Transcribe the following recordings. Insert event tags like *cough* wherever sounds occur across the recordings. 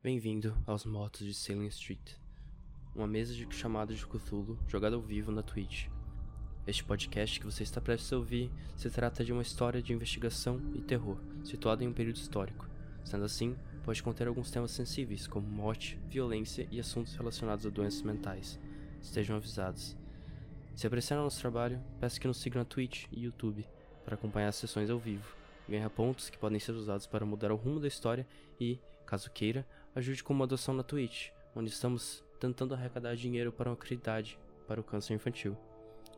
Bem-vindo aos Motos de Salem Street, uma mesa de chamada de Cthulhu jogada ao vivo na Twitch. Este podcast que você está prestes a ouvir se trata de uma história de investigação e terror, situada em um período histórico. Sendo assim, pode conter alguns temas sensíveis, como morte, violência e assuntos relacionados a doenças mentais. Estejam avisados. Se apreciaram nosso trabalho, peço que nos sigam na Twitch e YouTube para acompanhar as sessões ao vivo, ganhar pontos que podem ser usados para mudar o rumo da história e, caso queira, ajude com uma doação na Twitch, onde estamos tentando arrecadar dinheiro para uma caridade para o câncer infantil.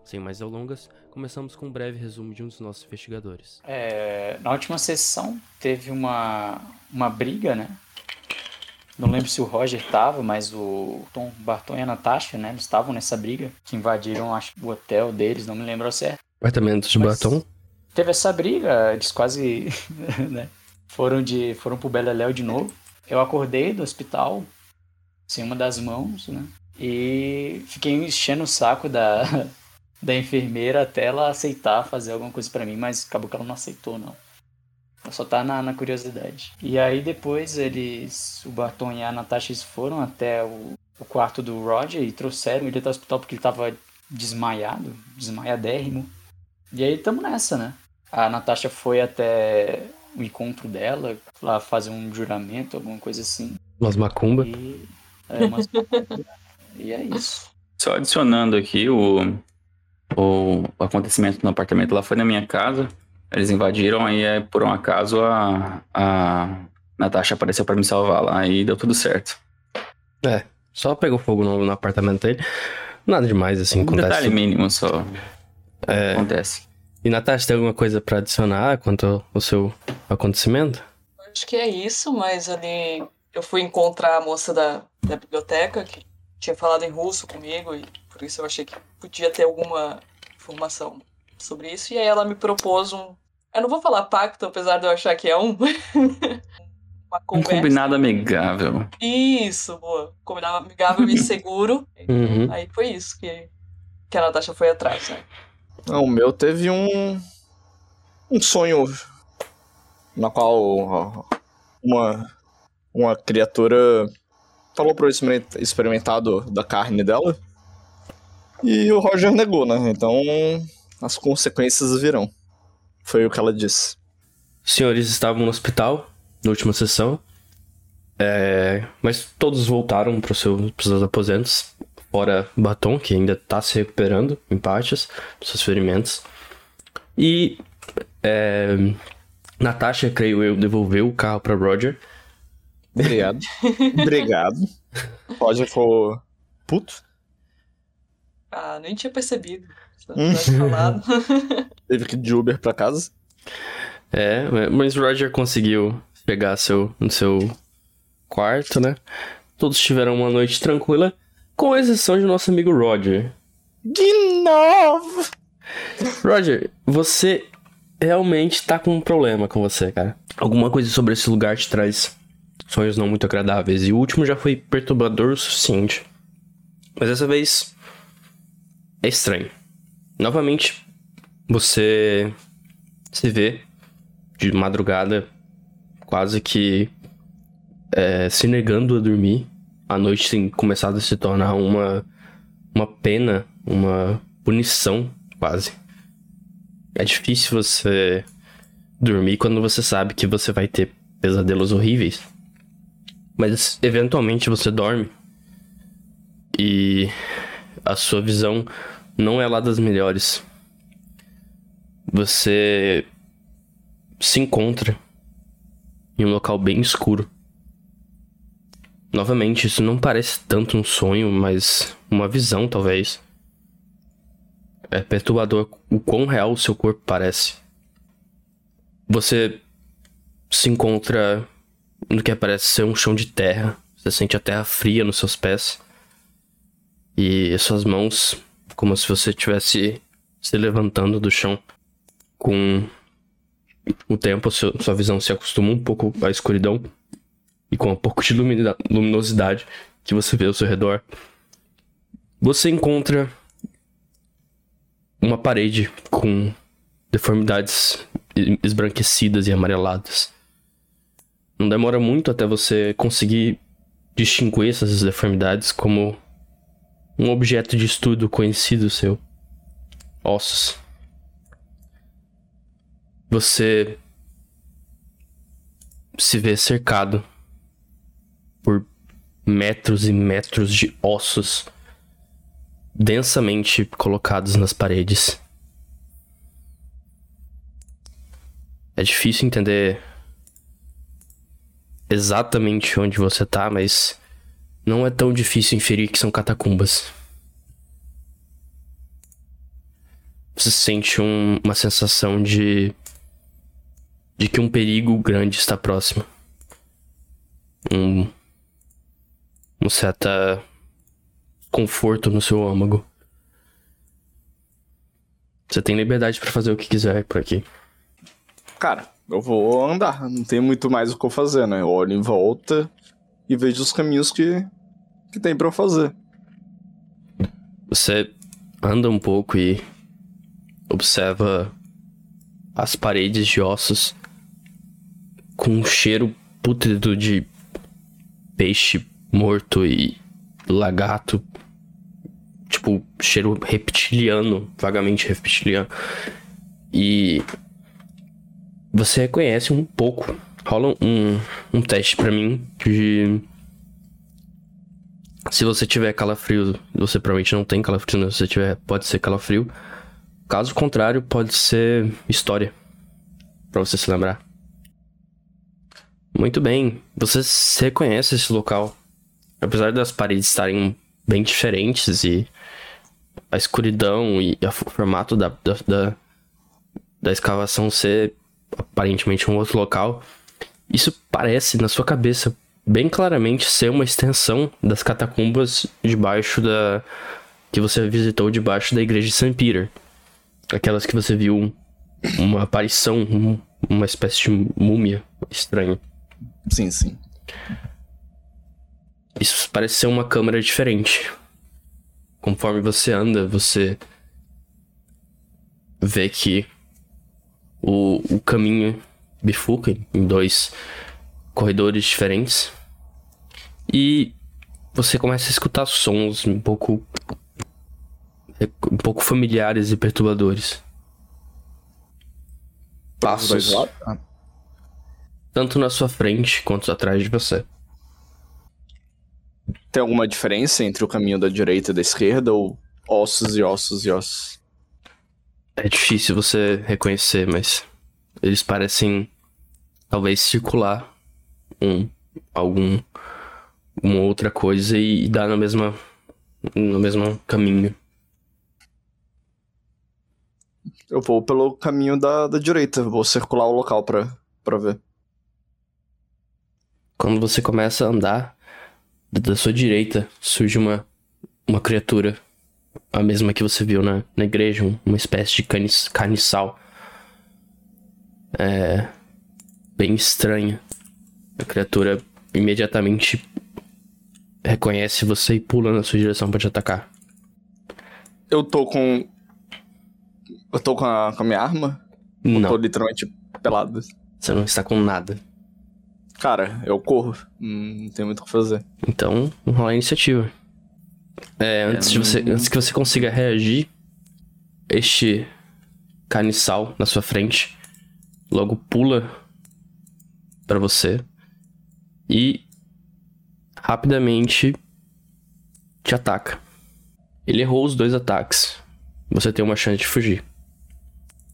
Sem mais delongas, começamos com um breve resumo de um dos nossos investigadores. É, na última sessão teve uma, uma briga, né? Não lembro se o Roger estava, mas o Tom Barton e a Natasha, né? Eles estavam nessa briga, que invadiram acho, o hotel deles, não me lembro ao certo. Apartamento de Mas Batom? Teve essa briga, eles quase *laughs* né, foram, de, foram pro Beleléu de novo. Eu acordei do hospital, sem uma das mãos, né? E fiquei enchendo o saco da, *laughs* da enfermeira até ela aceitar fazer alguma coisa pra mim, mas acabou que ela não aceitou, não. Ela só tá na, na curiosidade. E aí depois eles, o Barton e a Natasha eles foram até o, o quarto do Roger e trouxeram ele até o hospital porque ele tava desmaiado, desmaiadérrimo. E aí tamo nessa, né? A Natasha foi até o encontro dela, lá fazer um juramento, alguma coisa assim. Umas macumba. E é, umas... *laughs* e é isso. Só adicionando aqui o, o acontecimento no apartamento lá foi na minha casa. Eles invadiram aí é, por um acaso a, a Natasha apareceu pra me salvar lá e deu tudo certo. É, só pegou fogo no, no apartamento dele. Nada demais, assim, Um acontece. detalhe mínimo só É, acontece. E Natasha, tem alguma coisa pra adicionar quanto ao seu acontecimento? Acho que é isso, mas ali eu fui encontrar a moça da, da biblioteca que tinha falado em russo comigo e por isso eu achei que podia ter alguma informação sobre isso. E aí ela me propôs um. Eu não vou falar pacto, apesar de eu achar que é um. *laughs* Uma Um conversa. combinado amigável. Isso, boa. Combinado amigável e *laughs* seguro. Uhum. Aí foi isso que, que a Natasha foi atrás, né? Não, o meu teve um. um sonho na qual uma, uma criatura falou pra eu experim- experimentar do- da carne dela. E o Roger negou, né? Então as consequências virão. Foi o que ela disse. Os senhores estavam no hospital na última sessão, é, mas todos voltaram para os seus aposentos, fora Batom, que ainda tá se recuperando em partes dos seus ferimentos. E é, Natasha, creio eu, devolveu o carro para Roger. Obrigado. *laughs* Obrigado. Roger ficou puto. Ah, nem tinha percebido. Hum. *laughs* Teve que ir de Uber pra casa. É, mas Roger conseguiu chegar seu, no seu quarto, né? Todos tiveram uma noite tranquila, com exceção de nosso amigo Roger. De novo! Roger, você realmente tá com um problema com você, cara. Alguma coisa sobre esse lugar te traz sonhos não muito agradáveis. E o último já foi perturbador o suficiente. Mas dessa vez é estranho. Novamente, você se vê de madrugada, quase que é, se negando a dormir. A noite tem começado a se tornar uma, uma pena, uma punição, quase. É difícil você dormir quando você sabe que você vai ter pesadelos horríveis. Mas eventualmente você dorme. E a sua visão não é lá das melhores. Você se encontra em um local bem escuro. Novamente, isso não parece tanto um sonho, mas uma visão, talvez. É perturbador o quão real o seu corpo parece. Você se encontra no que parece ser um chão de terra. Você sente a terra fria nos seus pés. E suas mãos, como se você estivesse se levantando do chão. Com o tempo, sua visão se acostuma um pouco à escuridão. E com um pouco de luminosidade que você vê ao seu redor. Você encontra uma parede com deformidades esbranquecidas e amareladas. Não demora muito até você conseguir distinguir essas deformidades como um objeto de estudo conhecido seu. Ossos. Você se vê cercado metros e metros de ossos densamente colocados nas paredes. É difícil entender exatamente onde você tá, mas não é tão difícil inferir que são catacumbas. Você sente um, uma sensação de. de que um perigo grande está próximo. Um. Um certo conforto no seu âmago. Você tem liberdade para fazer o que quiser por aqui. Cara, eu vou andar. Não tem muito mais o que eu fazer, né? Eu olho em volta e vejo os caminhos que, que tem para eu fazer. Você anda um pouco e observa as paredes de ossos com um cheiro pútrido de peixe morto e lagarto. Tipo, cheiro reptiliano, vagamente reptiliano. E você reconhece um pouco. Rola um, um teste para mim de. Se você tiver calafrio, você provavelmente não tem calafrio, né? Se você tiver, pode ser calafrio. Caso contrário, pode ser história. Pra você se lembrar. Muito bem. Você reconhece esse local. Apesar das paredes estarem bem diferentes e a escuridão e o formato da, da, da, da escavação ser aparentemente um outro local, isso parece na sua cabeça bem claramente ser uma extensão das catacumbas debaixo da que você visitou debaixo da igreja de St. Peter. Aquelas que você viu uma aparição, uma espécie de múmia estranha. Sim, sim. Isso parece ser uma câmera diferente. Conforme você anda, você vê que o, o caminho bifurca em dois corredores diferentes. E você começa a escutar sons um pouco um pouco familiares e perturbadores. Passos tanto na sua frente quanto atrás de você. Tem alguma diferença entre o caminho da direita e da esquerda ou ossos e ossos e ossos? É difícil você reconhecer, mas eles parecem talvez circular um algum uma outra coisa e, e dar na mesma no mesmo caminho. Eu vou pelo caminho da, da direita, vou circular o local pra, pra ver. Quando você começa a andar, da sua direita surge uma uma criatura, a mesma que você viu na, na igreja, um- uma espécie de canis, caniçal. É bem estranha. A criatura imediatamente reconhece você e pula na sua direção pra te atacar. Eu tô com. Eu tô com a, com a minha arma? Tô Não, literalmente pelado. você não está com nada. Cara, eu corro. Hum, Não tem muito o que fazer. Então, vamos rolar a iniciativa. É, antes, de você, antes que você consiga reagir, este caniçal na sua frente logo pula pra você e rapidamente te ataca. Ele errou os dois ataques. Você tem uma chance de fugir.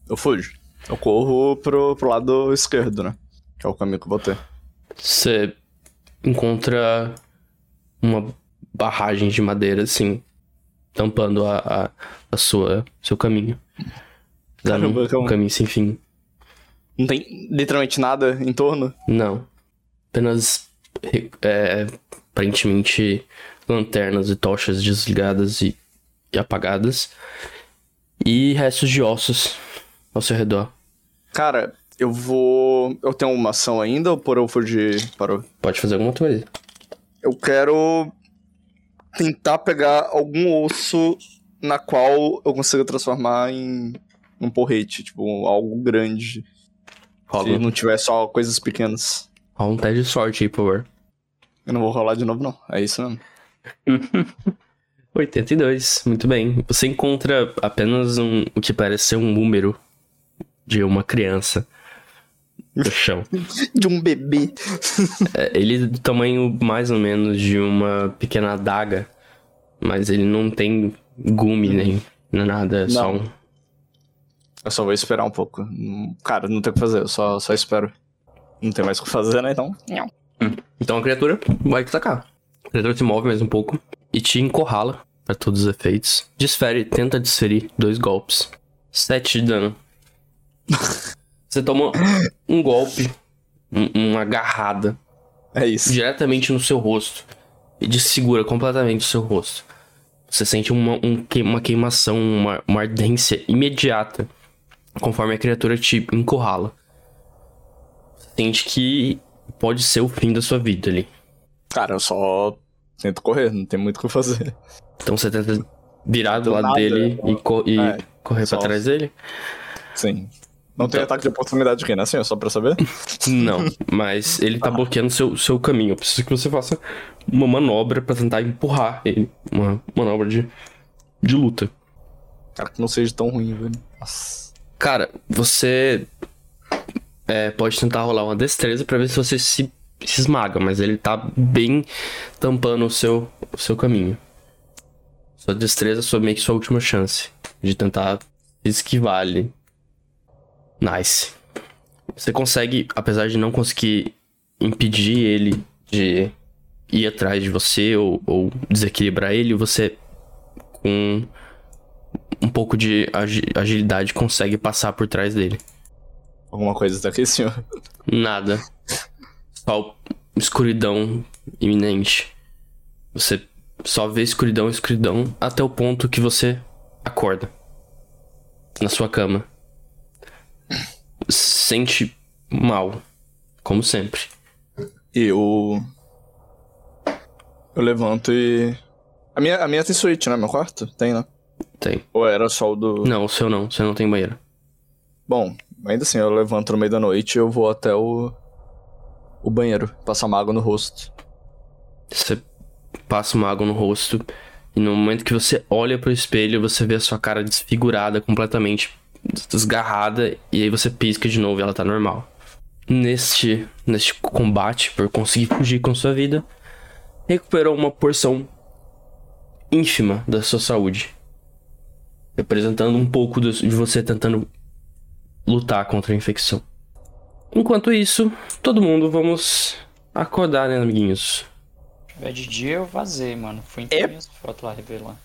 Eu fujo. Eu corro pro, pro lado esquerdo, né? Que é o caminho que eu vou ter. Você encontra uma barragem de madeira, assim, tampando a, a, a sua seu caminho. Caramba, um, um caminho sem fim. Não tem literalmente nada em torno? Não. Apenas, é, aparentemente, lanternas e tochas desligadas e, e apagadas. E restos de ossos ao seu redor. Cara, eu vou. Eu tenho uma ação ainda ou por eu fugir? Parou. Pode fazer alguma coisa. Eu quero tentar pegar algum osso na qual eu consiga transformar em um porrete, tipo, algo grande. Rola, Se não tiver só coisas pequenas. rola um teste de sorte aí, por favor. Eu não vou rolar de novo, não. É isso mesmo. *laughs* 82, muito bem. Você encontra apenas um, o que parece ser um número de uma criança no chão. *laughs* De um bebê. É, ele é do tamanho mais ou menos de uma pequena adaga, mas ele não tem gume nem nada, é só Não. um. Eu só vou esperar um pouco. Hum, Cara, não tem o que fazer, eu só, só espero. Não tem mais o que fazer, né? Então. Então a criatura vai te atacar. A criatura se move mais um pouco e te encurrala para todos os efeitos. Desfere, tenta desferir dois golpes. 7 de dano. *laughs* Você toma um golpe, um- uma agarrada É isso. diretamente no seu rosto e desfigura completamente o seu rosto. Você sente uma, um uma queimação, uma, uma ardência imediata conforme a criatura te encurrala. Você sente que pode ser o fim da sua vida ali. Cara, eu só tento correr, não tem muito o que fazer. Então você tenta virar do Do lado nada, dele e, co- e é, correr só- pra trás dele? Sim. Não tem Então- ataque de oportunidade aqui, né? Assim, só pra saber? *laughs* Não, mas ele tá bloqueando seu, seu caminho. Eu preciso que você faça uma manobra pra tentar empurrar ele. Uma manobra de, de luta. Cara, que não seja tão ruim, velho. Nossa. Cara, você é, pode tentar rolar uma destreza pra ver se você se, se esmaga, mas ele tá bem tampando o seu, o seu caminho. Sua destreza é meio que sua última chance de tentar esquivar ali. Nice. Você consegue, apesar de não conseguir impedir ele de ir atrás de você ou, ou desequilibrar ele, você com um pouco de agi- agilidade consegue passar por trás dele. Alguma coisa tá aqui, senhor. Nada. Só escuridão iminente. Você só vê escuridão, escuridão, até o ponto que você acorda. Na sua cama. Sente mal. Como sempre. E eu. Eu levanto e. A minha, a minha tem suíte, né? Meu quarto? Tem, né? Tem. Ou era só o do. Não, o seu não. O seu não tem banheiro. Bom, ainda assim, eu levanto no meio da noite e eu vou até o. O banheiro, passar uma água no rosto. Você passa uma água no rosto e no momento que você olha pro espelho, você vê a sua cara desfigurada, completamente desgarrada, e aí você pisca de novo e ela tá normal. Neste, neste combate, por conseguir fugir com sua vida, recuperou uma porção ínfima da sua saúde. Representando um pouco de você tentando lutar contra a infecção. Enquanto isso, todo mundo vamos acordar, né, amiguinhos? Se tiver de dia, eu vazei, mano. Fui É. imprimir as fotos lá, revelar.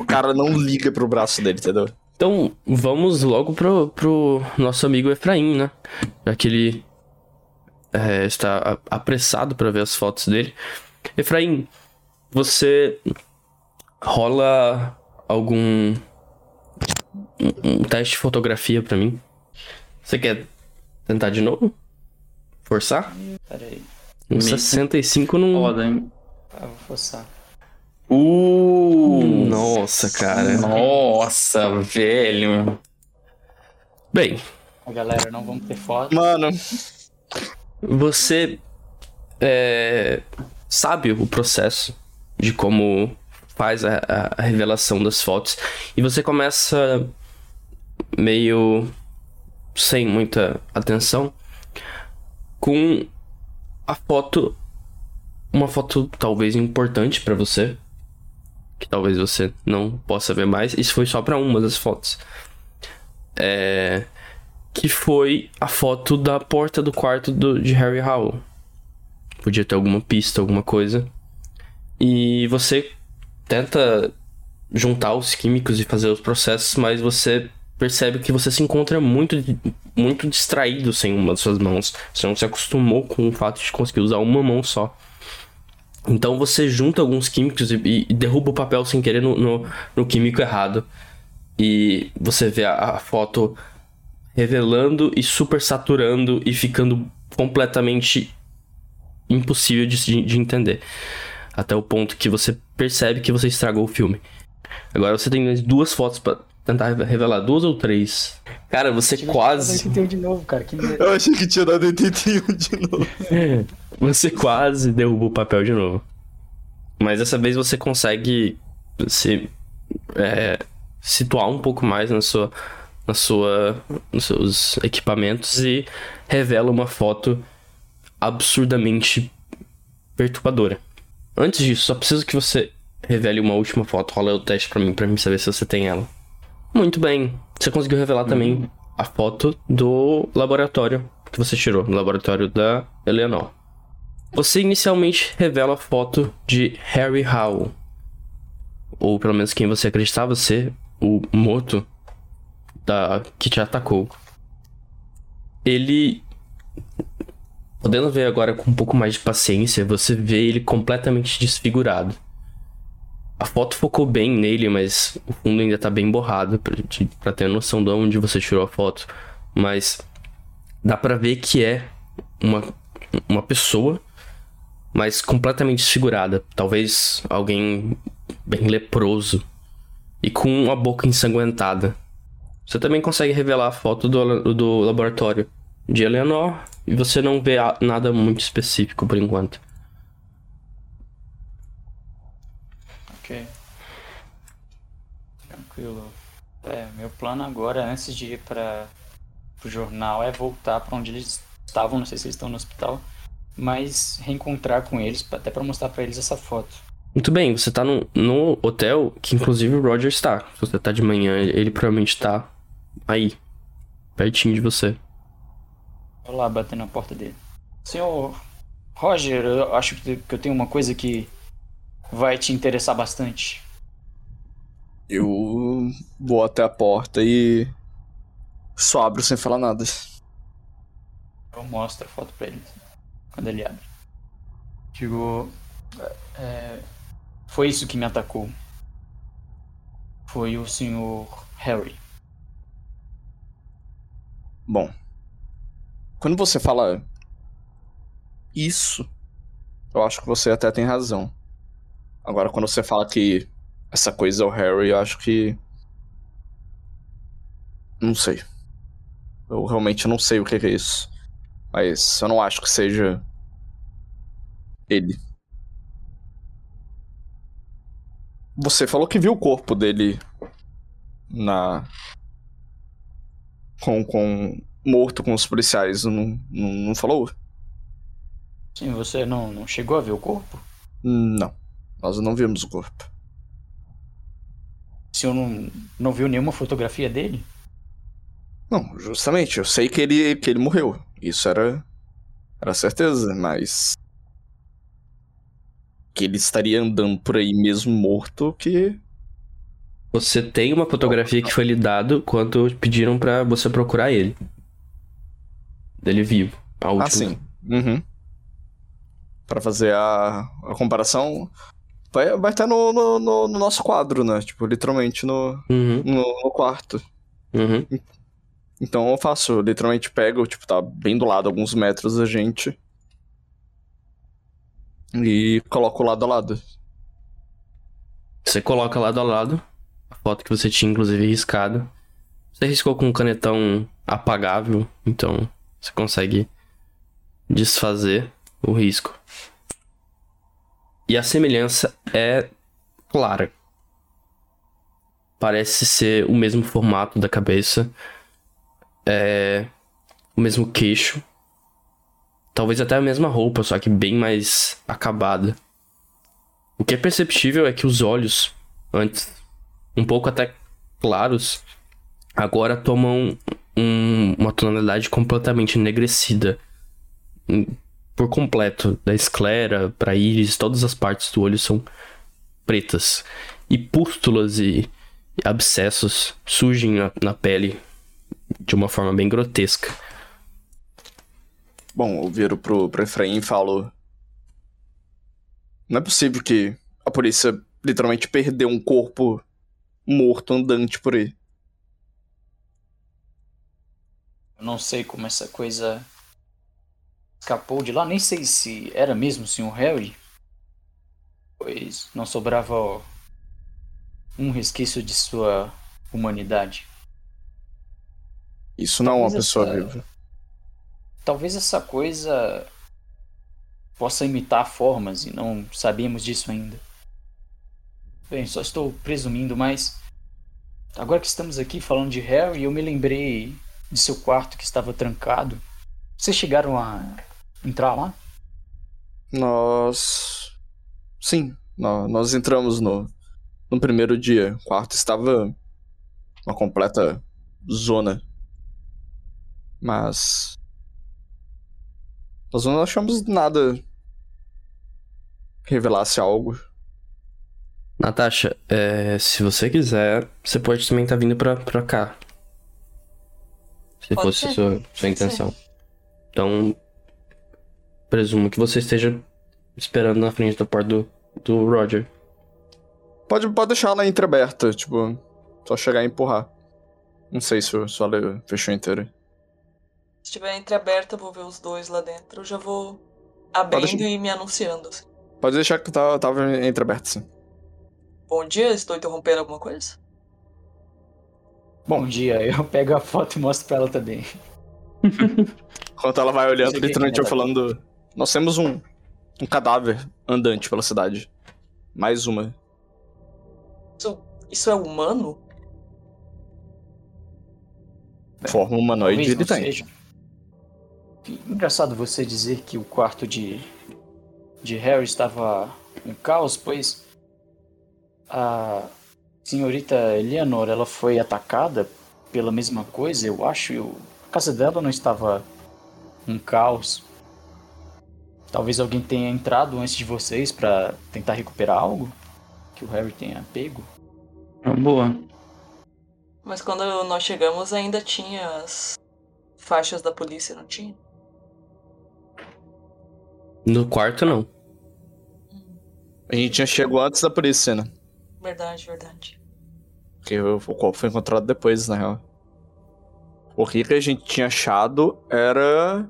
O cara não liga pro braço dele, entendeu? Então, vamos logo pro, pro nosso amigo Efraim, né? Já que ele é, está apressado para ver as fotos dele. Efraim, você rola algum um, teste de fotografia pra mim? Você quer tentar de novo? Forçar? Pera aí. Um Me- 65 não. Foda, hein? Ah, vou forçar. Uh! Nossa, cara. Nossa, velho. Bem, A galera, não vamos ter foto. Mano, Você é, sabe o processo de como faz a, a- a revelação das fotos e você começa meio sem muita atenção com a foto, uma foto talvez importante pra você, que talvez você não possa ver mais. Isso foi só pra uma das fotos. É, que foi a foto da porta do quarto do, de Harry Howell. Podia ter alguma pista, alguma coisa. E você tenta juntar os químicos e fazer os processos, mas você percebe que você se encontra muito, muito distraído sem uma das suas mãos. Você não se acostumou com o fato de conseguir usar uma mão só. Então você junta alguns químicos e, e derruba o papel sem querer no, no, no químico errado. E você vê a, a foto revelando e super saturando e ficando completamente impossível de, de- de entender. Até o ponto que você percebe que você estragou o filme. Agora você tem mais duas fotos pra tentar revelar duas ou três. Cara, você Tive que quase. fazer 81 de novo, cara. Que. Eu achei que tinha dado 81 de novo. *laughs* Você quase derruba o papel de novo. Mas dessa vez você consegue se é, situar um pouco mais na sua, na sua, nos seus equipamentos e revela uma foto absurdamente perturbadora. Antes disso, só preciso que você revele uma última foto. Rola o teste pra mim, pra mim saber se você tem ela. Muito bem. Você conseguiu revelar também a foto do laboratório que você tirou, no laboratório da Eleanor. Você inicialmente revela a foto de Harry Howell. Ou pelo menos quem você acreditava ser o morto da que te atacou. Ele podendo ver agora com um pouco mais de paciência, você vê ele completamente desfigurado. A foto focou bem nele, mas o fundo ainda tá bem borrado pra ter noção de onde você tirou a foto. Mas dá pra ver que é uma, uma pessoa, mas completamente desfigurada. Talvez alguém bem leproso e com a boca ensanguentada. Você também consegue revelar a foto do, do laboratório de Eleanor e você não vê nada muito específico por enquanto. Ok. Tranquilo. É, meu plano agora, antes de ir para o jornal, é voltar para onde eles estavam. Não sei se eles estão no hospital, mas reencontrar com eles, até para mostrar para eles essa foto. Muito bem, você tá no, no hotel que inclusive o Roger está. Se você tá de manhã, ele, provavelmente tá aí, pertinho de você. Vou lá bater na porta dele. Senhor Roger, eu acho que que eu tenho uma coisa que vai te interessar bastante. Eu vou até a porta e só abro sem falar nada. Eu mostro a foto pra ele quando ele abre. Digo, é, foi isso que me atacou. Foi o senhor Harry. Bom, quando você fala isso, eu acho que você até tem razão. Agora, quando você fala que essa coisa é o Harry, eu acho que. Não sei. Eu realmente não sei o que é isso. Mas eu não acho que seja. Ele. Você falou que viu o corpo dele na com, com morto com os policiais, não, não, não falou? Sim, você não, não chegou a ver o corpo? Não, nós não vimos o corpo. O senhor não, não viu nenhuma fotografia dele? Não, justamente, eu sei que ele, que ele morreu. Isso era, era certeza, mas. Que ele estaria andando por aí mesmo morto, que. Você tem uma fotografia que foi lhe dado quando pediram pra você procurar ele. Dele vivo. A última. Ah, sim. Uhum. Pra fazer a, a comparação. Vai, vai estar no, no, no- no nosso quadro, né? Tipo, literalmente no, Uhum, no, no quarto. uhum. Então eu faço, literalmente pego, tipo, tá bem do lado, alguns metros da gente. E coloco lado a lado. Você coloca lado a lado a foto que você tinha, inclusive, riscada. Você riscou com um canetão apagável, então você consegue desfazer o risco. E a semelhança é clara. Parece ser o mesmo formato da cabeça, é o mesmo queixo, talvez até a mesma roupa, só que bem mais acabada. O que é perceptível é que os olhos, antes um pouco até claros, agora tomam um- uma tonalidade completamente enegrecida. Em- Por completo. Da esclera pra íris, todas as partes do olho são pretas. E pústulas e e abscessos surgem na, na pele de uma forma bem grotesca. Bom, eu viro pro, pro Efraim e falo. Não é possível que a polícia literalmente perdeu um corpo morto andante por aí. Eu não sei como essa coisa escapou de lá, nem sei se era mesmo o senhor Harry. Pois não sobrava um resquício de sua humanidade. Isso não é uma pessoa essa- viva. Talvez essa coisa possa imitar formas e não sabemos disso ainda. Bem, só estou presumindo, mas agora que estamos aqui falando de Harry, eu me lembrei de seu quarto que estava trancado. Vocês chegaram a entrar lá? Nós. Sim, nó- nós entramos no, no primeiro dia. O quarto estava uma completa zona. Mas. Nós não achamos nada que revelasse algo. Natasha, é, se você quiser, você pode também estar vindo pra, pra cá. Se Pode fosse ser, sua, sua intenção. Então, presumo que você esteja esperando na frente da porta do, do Roger. Pode, pode deixar ela entreaberta, tipo, só chegar e empurrar. Não sei se, o- se ela fechou inteira. Se estiver entreaberta, eu vou ver os dois lá dentro. Eu já vou abrindo deixar. e me anunciando. assim. Pode deixar que tá, tava entreaberta, sim. Bom dia, estou interrompendo alguma coisa? Bom dia, eu pego a foto e mostro pra ela também. *laughs* Enquanto ela vai olhando, literalmente eu é falando. Nós temos um, um cadáver andante pela cidade. Mais uma. Isso, isso é humano? Forma humanoide ele tem. seja. Engraçado você dizer que o quarto de, de Harry estava em caos, pois a senhorita Eleanor ela foi atacada pela mesma coisa, eu acho. e o- a casa dela não estava um caos. Talvez alguém tenha entrado antes de vocês para tentar recuperar algo que o Harry tenha pego. Uma boa. Mas quando nós chegamos ainda tinha as faixas da polícia, não tinha? No quarto, não. A gente já chegou antes da polícia, né? Verdade, verdade. Porque o corpo foi encontrado depois, na real. O que que a gente tinha achado era.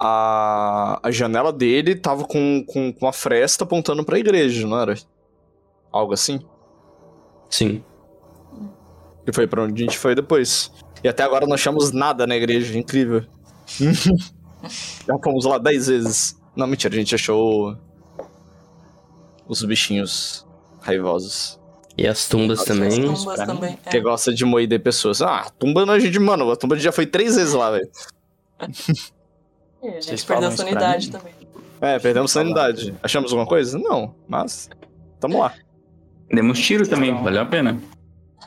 A, a janela dele tava com, com, com uma fresta apontando pra igreja, não era? Algo assim? Sim. E foi pra onde a gente foi depois. E até agora não achamos nada na igreja, incrível. *laughs* Já fomos lá dez vezes. Não, mentira, a gente achou os bichinhos raivosos. E as tumbas As também. As tumbas mim, também. é. Que gosta de moer pessoas. Ah, a tumba não é gente, mano. A tumba já foi três vezes lá, velho. E *laughs* a gente perdeu a sanidade também. É, perdemos sanidade. Achamos alguma coisa? Não, mas. Tamo lá. Demos tiro também, Então- valeu a pena. *laughs*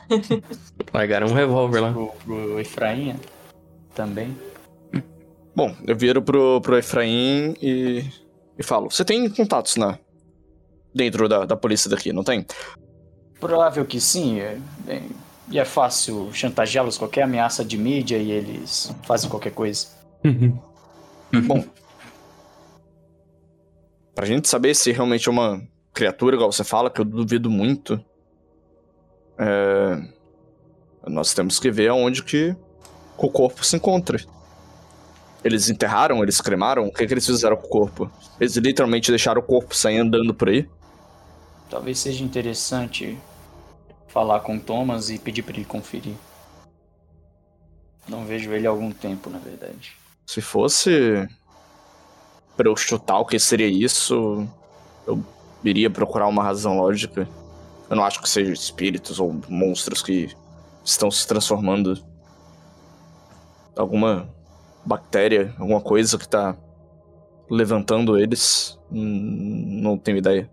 *laughs* Largaram um revólver lá. Pro, pro Efrainha também. Bom, eu viro pro, pro Efraim e. e falo: Você tem contatos na. dentro da, da polícia daqui, não tem? Provável que sim. É, bem, e é fácil chantageá-los qualquer ameaça de mídia e eles fazem qualquer coisa. Bom. Pra gente saber se realmente é uma criatura, igual você fala, que eu duvido muito. é, Nós temos que ver aonde que o corpo se encontra. Eles enterraram, eles cremaram, o que, que eles fizeram com o corpo? Eles literalmente deixaram o corpo sair andando por aí? Talvez seja interessante falar com o Thomas e pedir pra ele conferir. Não vejo ele há algum tempo, na verdade. Se fosse pra eu chutar o que seria isso, eu iria procurar uma razão lógica. Eu não acho que sejam espíritos ou monstros que estão se transformando. Alguma bactéria, alguma coisa que tá levantando eles. Hum, Não tenho ideia.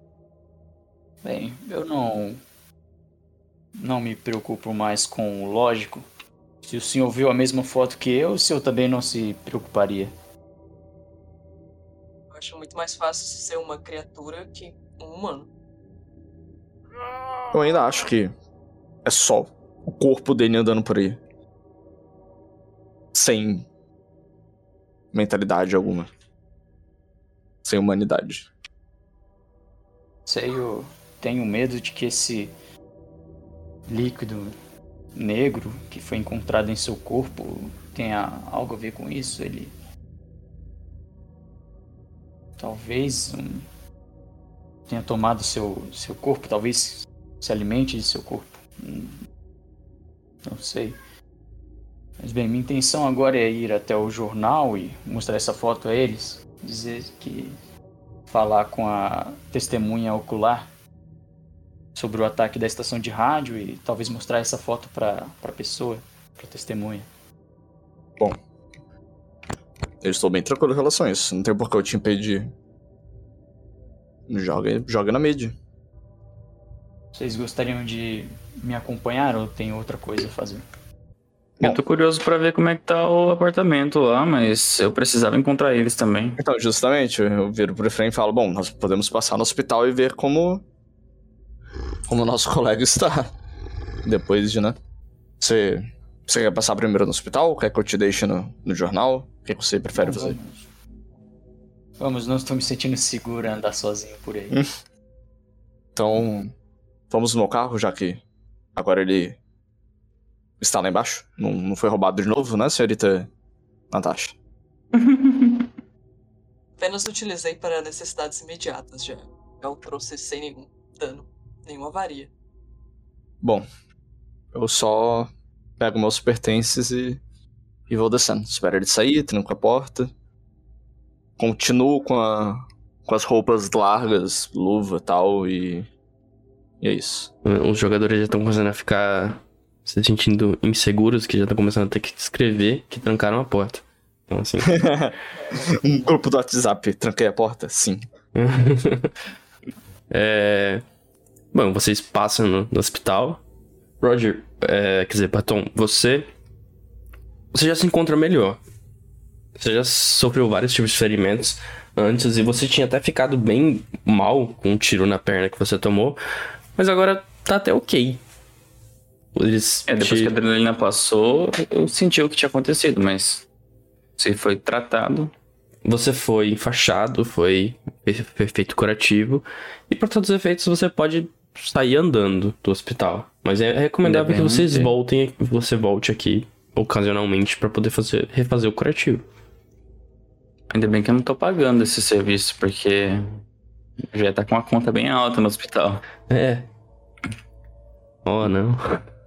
Bem, eu não. Não me preocupo mais com o lógico. Se o senhor viu a mesma foto que eu, o senhor também não se preocuparia. Eu acho muito mais fácil ser uma criatura que um humano. Eu ainda acho que é só o corpo dele andando por aí. Sem mentalidade alguma. Sem humanidade. Sei, eu tenho medo de que esse líquido negro que foi encontrado em seu corpo tenha algo a ver com isso. Ele. Talvez um, tenha tomado seu, seu corpo, talvez se alimente de seu corpo. Hum, Não sei. Mas bem, minha intenção agora é ir até o jornal e mostrar essa foto a eles. Dizer que. falar com a testemunha ocular sobre o ataque da estação de rádio e talvez mostrar essa foto pra, pra pessoa, pra testemunha. Eu estou bem tranquilo em relação a isso. Não tem por que eu te impedir. Joga, joga na mídia. Vocês gostariam de me acompanhar ou tem outra coisa a fazer? Eu tô curioso pra ver como é que tá o apartamento lá, mas eu precisava encontrar eles também. Então, justamente, eu viro pro Efraim e falo: Bom, nós podemos passar no hospital e ver como. como o nosso *laughs* colega está. Depois de, né? Você. Você quer passar primeiro no hospital? Quer que eu te deixe no, no jornal? O que você prefere Então, fazer? Vamos. Vamos, não estou me sentindo seguro a andar sozinho por aí. *laughs* Então, vamos no meu carro, já que agora ele está lá embaixo. Não, não foi roubado de novo, né, senhorita Natasha? *laughs* Apenas utilizei para necessidades imediatas já. Já o trouxe sem nenhum dano, nenhuma avaria. Bom, eu só pego meus pertences e, e vou descendo. Espero ele sair, tranco a porta. Continuo com, a, com as roupas largas, luva e tal, e. E é isso. Os jogadores já estão começando a ficar se sentindo inseguros, que já estão começando a ter que escrever que trancaram a porta. Então, assim. *laughs* um grupo do WhatsApp, tranquei a porta? Sim. *laughs* é... Bom, vocês passam no, no hospital. Roger, é, quer dizer, Batom, você. Você já se encontra melhor. Você já sofreu vários tipos de ferimentos antes e você tinha até ficado bem mal com um tiro na perna que você tomou. Mas agora tá até ok. Eles É, depois te- que a adrenalina passou, eu senti o que tinha acontecido, mas se foi tratado, Você foi enfaixado, foi fe- fe- feito curativo. E para todos os efeitos você pode sair andando do hospital. Mas é recomendável que vocês voltem, você volte aqui ocasionalmente para poder fazer, refazer o curativo. ainda bem que eu não tô pagando esse serviço, porque já tá com uma conta bem alta no hospital. É. Oh, não.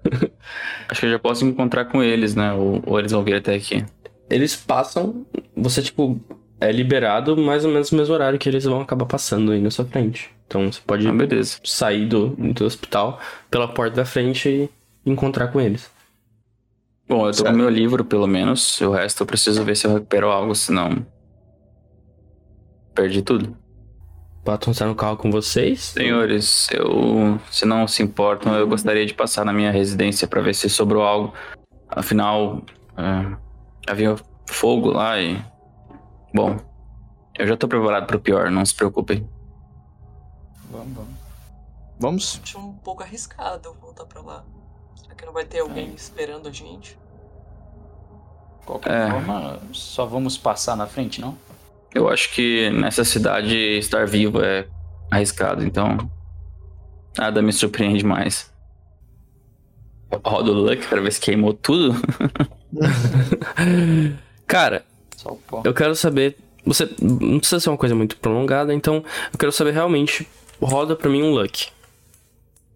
*laughs* Acho que eu já posso encontrar com eles, né? Ou, ou eles vão vir até aqui. Eles passam, você tipo é liberado mais ou menos no mesmo horário que eles vão acabar passando aí na sua frente. Então você pode Ah, beleza. sair do, do hospital pela porta da frente e encontrar com eles. Bom, eu tô Certo. com meu livro, pelo menos. O resto eu preciso ver se eu recupero algo, senão. Perdi tudo. Batom está no carro com vocês? Senhores, eu. Se não se importam, eu gostaria de passar na minha residência pra ver se sobrou algo. Afinal, é, havia fogo lá e. Bom, eu já tô preparado pro pior, não se preocupem. Vamos, vamos. Vamos? Acho um pouco arriscado voltar pra lá. Será que não vai ter alguém esperando a gente? De qualquer É. forma, só vamos passar na frente, não? Eu acho que nessa cidade estar vivo é arriscado, então. Nada me surpreende mais. Roda o Luck pra ver se queimou tudo. *laughs* Cara, Só o pó. eu quero saber. Você não precisa ser uma coisa muito prolongada, então eu quero saber realmente. Roda pra mim um luck.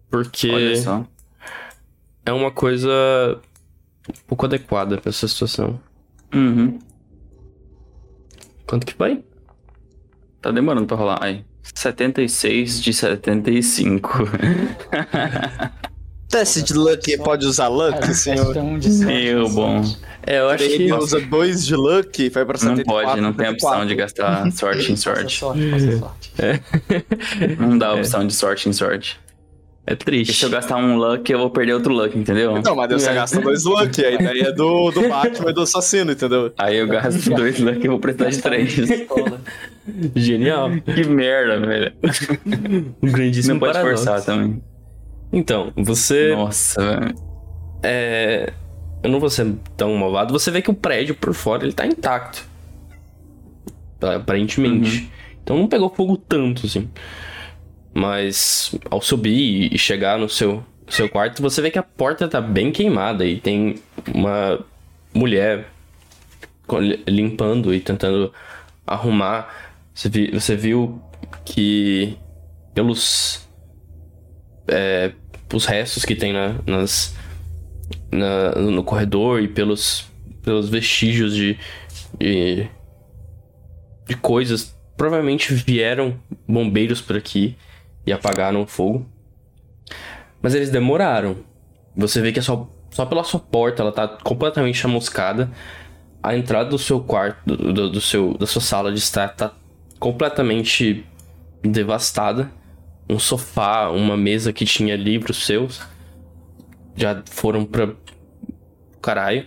Porque Olha só. é uma coisa um pouco adequada pra essa situação. Uhum. Quanto que vai? Tá demorando pra rolar. Aí. 76 de 75. *laughs* Teste de luck, pode usar luck, Cara, senhor? Meu bom. É, eu acho que. Ele usa 2 de luck, vai pra Não 74. pode, não tem a opção de 74. gastar sorte em sorte. sorte, sorte. *laughs* Não dá a opção de sorte em sorte. É E triste. se eu gastar um luck, eu vou perder outro luck, entendeu? Não, mas daí você É. gasta dois luck, a ideia é do, do Batman e do assassino, entendeu? Aí eu gasto *laughs* dois luck e vou precisar de três. *laughs* Genial. Que merda, velho. Um grandíssimo Não pode paradoxo. forçar também. Então, você. Nossa, velho. É. Eu não vou ser tão malvado. Você vê que o prédio por fora ele tá intacto. Aparentemente. Então não pegou fogo tanto, assim. Mas ao subir e chegar no seu, seu quarto, você vê que a porta tá bem queimada e tem uma mulher limpando e tentando arrumar. Você, vi- você viu que pelos é, os restos que tem na, nas, na- no corredor e pelos, pelos vestígios de, de, de coisas. Provavelmente vieram bombeiros por aqui e apagaram o fogo. Mas eles demoraram. Você vê que é só, só pela sua porta ela tá completamente chamuscada. A entrada do seu quarto, do, do- seu, da sua sala de estar tá completamente devastada. Um sofá, uma mesa que tinha livros seus já foram pra caralho.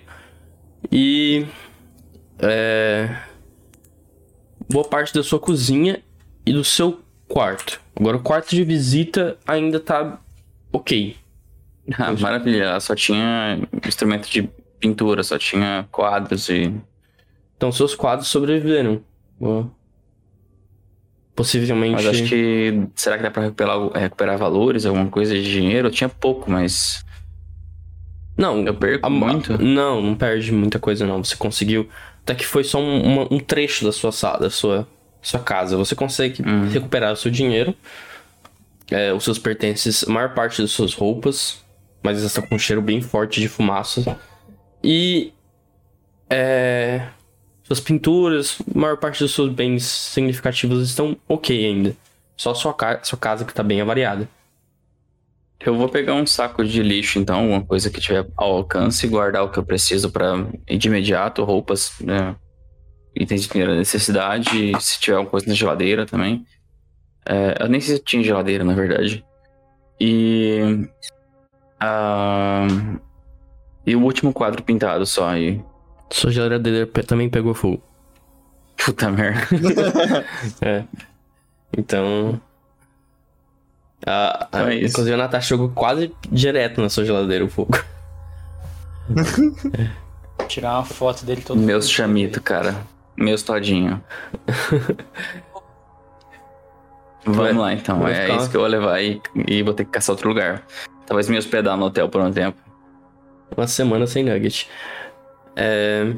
E é, boa parte da sua cozinha e do seu quarto. Agora o quarto de visita ainda tá ok. *laughs* Ah, maravilha, ela só tinha instrumento de pintura, só tinha quadros e. Então seus quadros sobreviveram. Boa. Possivelmente. Mas acho que. Será que dá pra recuperar, recuperar valores, alguma coisa de dinheiro? Eu tinha pouco, mas. Não, Eu perco a- muito? Não, não perde muita coisa não. Você conseguiu. Até que foi só um, uma- um trecho da sua sala, da sua, sua casa. Você consegue Hum. recuperar o seu dinheiro, é, os seus pertences, a maior parte das suas roupas, mas elas estão com um cheiro bem forte de fumaça. E é, suas pinturas, a maior parte dos seus bens significativos estão ok ainda. Só sua, ca- sua casa que tá bem avariada. Eu vou pegar um saco de lixo, então, alguma coisa que tiver ao alcance, e guardar o que eu preciso ir de imediato, roupas, né, itens de primeira necessidade, se tiver alguma coisa na geladeira também. É, eu nem sei se tinha geladeira, na verdade. E. ah, e o último quadro pintado só, e. Sua geladeira pe- também pegou fogo. Puta merda. *laughs* Então. A, a, Então é isso. inclusive a Natasha jogou quase direto na sua geladeira o fogo. *laughs* Tirar uma foto dele todo Meus fudido. chamito, cara. Meus todinho. *laughs* Vamos lá então, vai é ficar- isso que eu vou levar e, e vou ter que caçar outro lugar. Talvez me hospedar no hotel por um tempo. Uma semana sem nugget. É.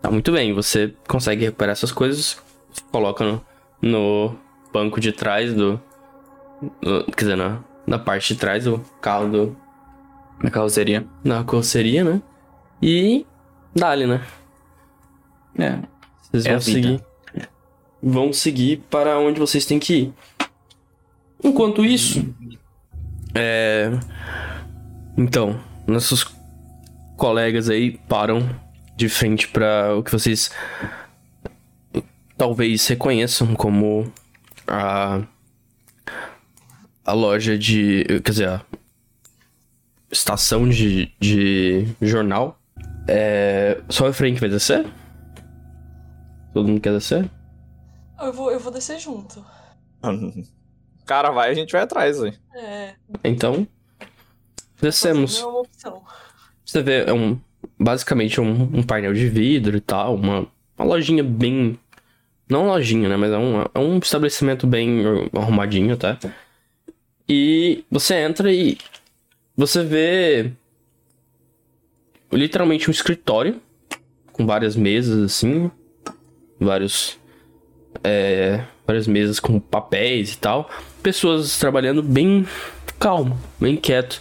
Tá muito bem, você consegue recuperar essas coisas, coloca no, no banco de trás do. no- quer dizer, na, na parte de trás do carro do. Na carroceria. Na carroceria, né? E. Dali, né? É. Vocês É vão vida. seguir. Vão seguir para onde vocês têm que ir. Enquanto isso. É. Então, nossos colegas aí param de frente para o que vocês talvez reconheçam como a a loja de, quer dizer, a estação de, de jornal. É, só a frente vai descer? Todo mundo quer descer? Eu vou, eu vou descer junto. O *laughs* cara vai, a gente vai atrás, aí. É. Então, descemos. É uma opção. Você vê, é um, basicamente um, um painel de vidro e tal, uma, uma lojinha bem. Não lojinha, né? Mas é um, é um estabelecimento bem arrumadinho, tá? E você entra e você vê literalmente um escritório com várias mesas assim, vários é, várias mesas com papéis e tal, pessoas trabalhando bem calmo, bem quieto,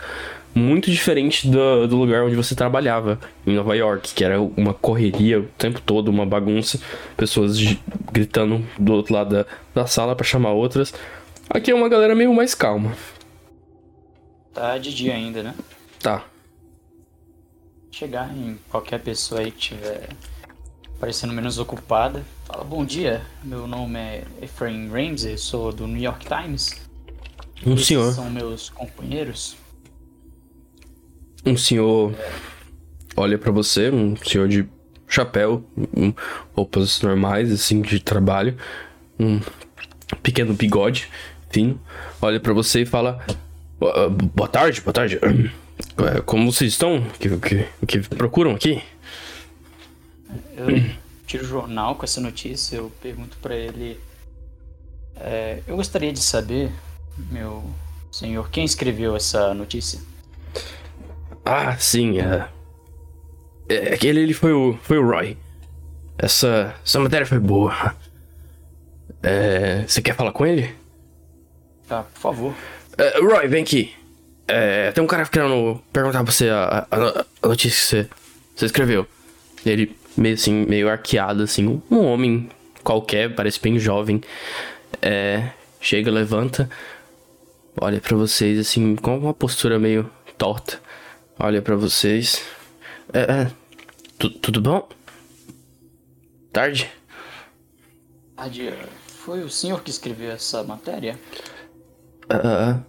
muito diferente do, do lugar onde você trabalhava em Nova York, que era uma correria o tempo todo, uma bagunça, pessoas gritando do outro lado da, da sala pra chamar outras. Aqui é uma galera meio mais calma. Tá de dia ainda, né? Tá. Chegar em qualquer pessoa aí que tiver parecendo menos ocupada. Fala, bom dia, meu nome é Efraim Ramsey, sou do New York Times. Um Esses senhor, são meus companheiros. um senhor olha pra você, um senhor de chapéu, roupas normais assim de trabalho, um pequeno bigode fino, olha pra você e fala: "Boa boa tarde, boa tarde. Eh, *clears throat* Como vocês estão? O que, que, o que procuram aqui? Eu tiro o jornal com essa notícia, eu pergunto pra ele. é, eu gostaria de saber, meu senhor, quem escreveu essa notícia? Ah, sim, é. é aquele ele foi o, foi o Roy. Essa, essa matéria foi boa. É, você quer falar com ele? Tá, por favor. É, Roy, vem aqui. É, tem um cara querendo perguntar pra você a, a, a notícia que você, você escreveu. Ele, meio assim, meio arqueado, assim, um homem qualquer, parece bem jovem. É, chega, levanta, olha pra vocês, assim, com uma postura meio torta. Olha pra vocês. É, é tu- tudo bom? Tarde? Adia, foi o senhor que escreveu essa matéria? Ah,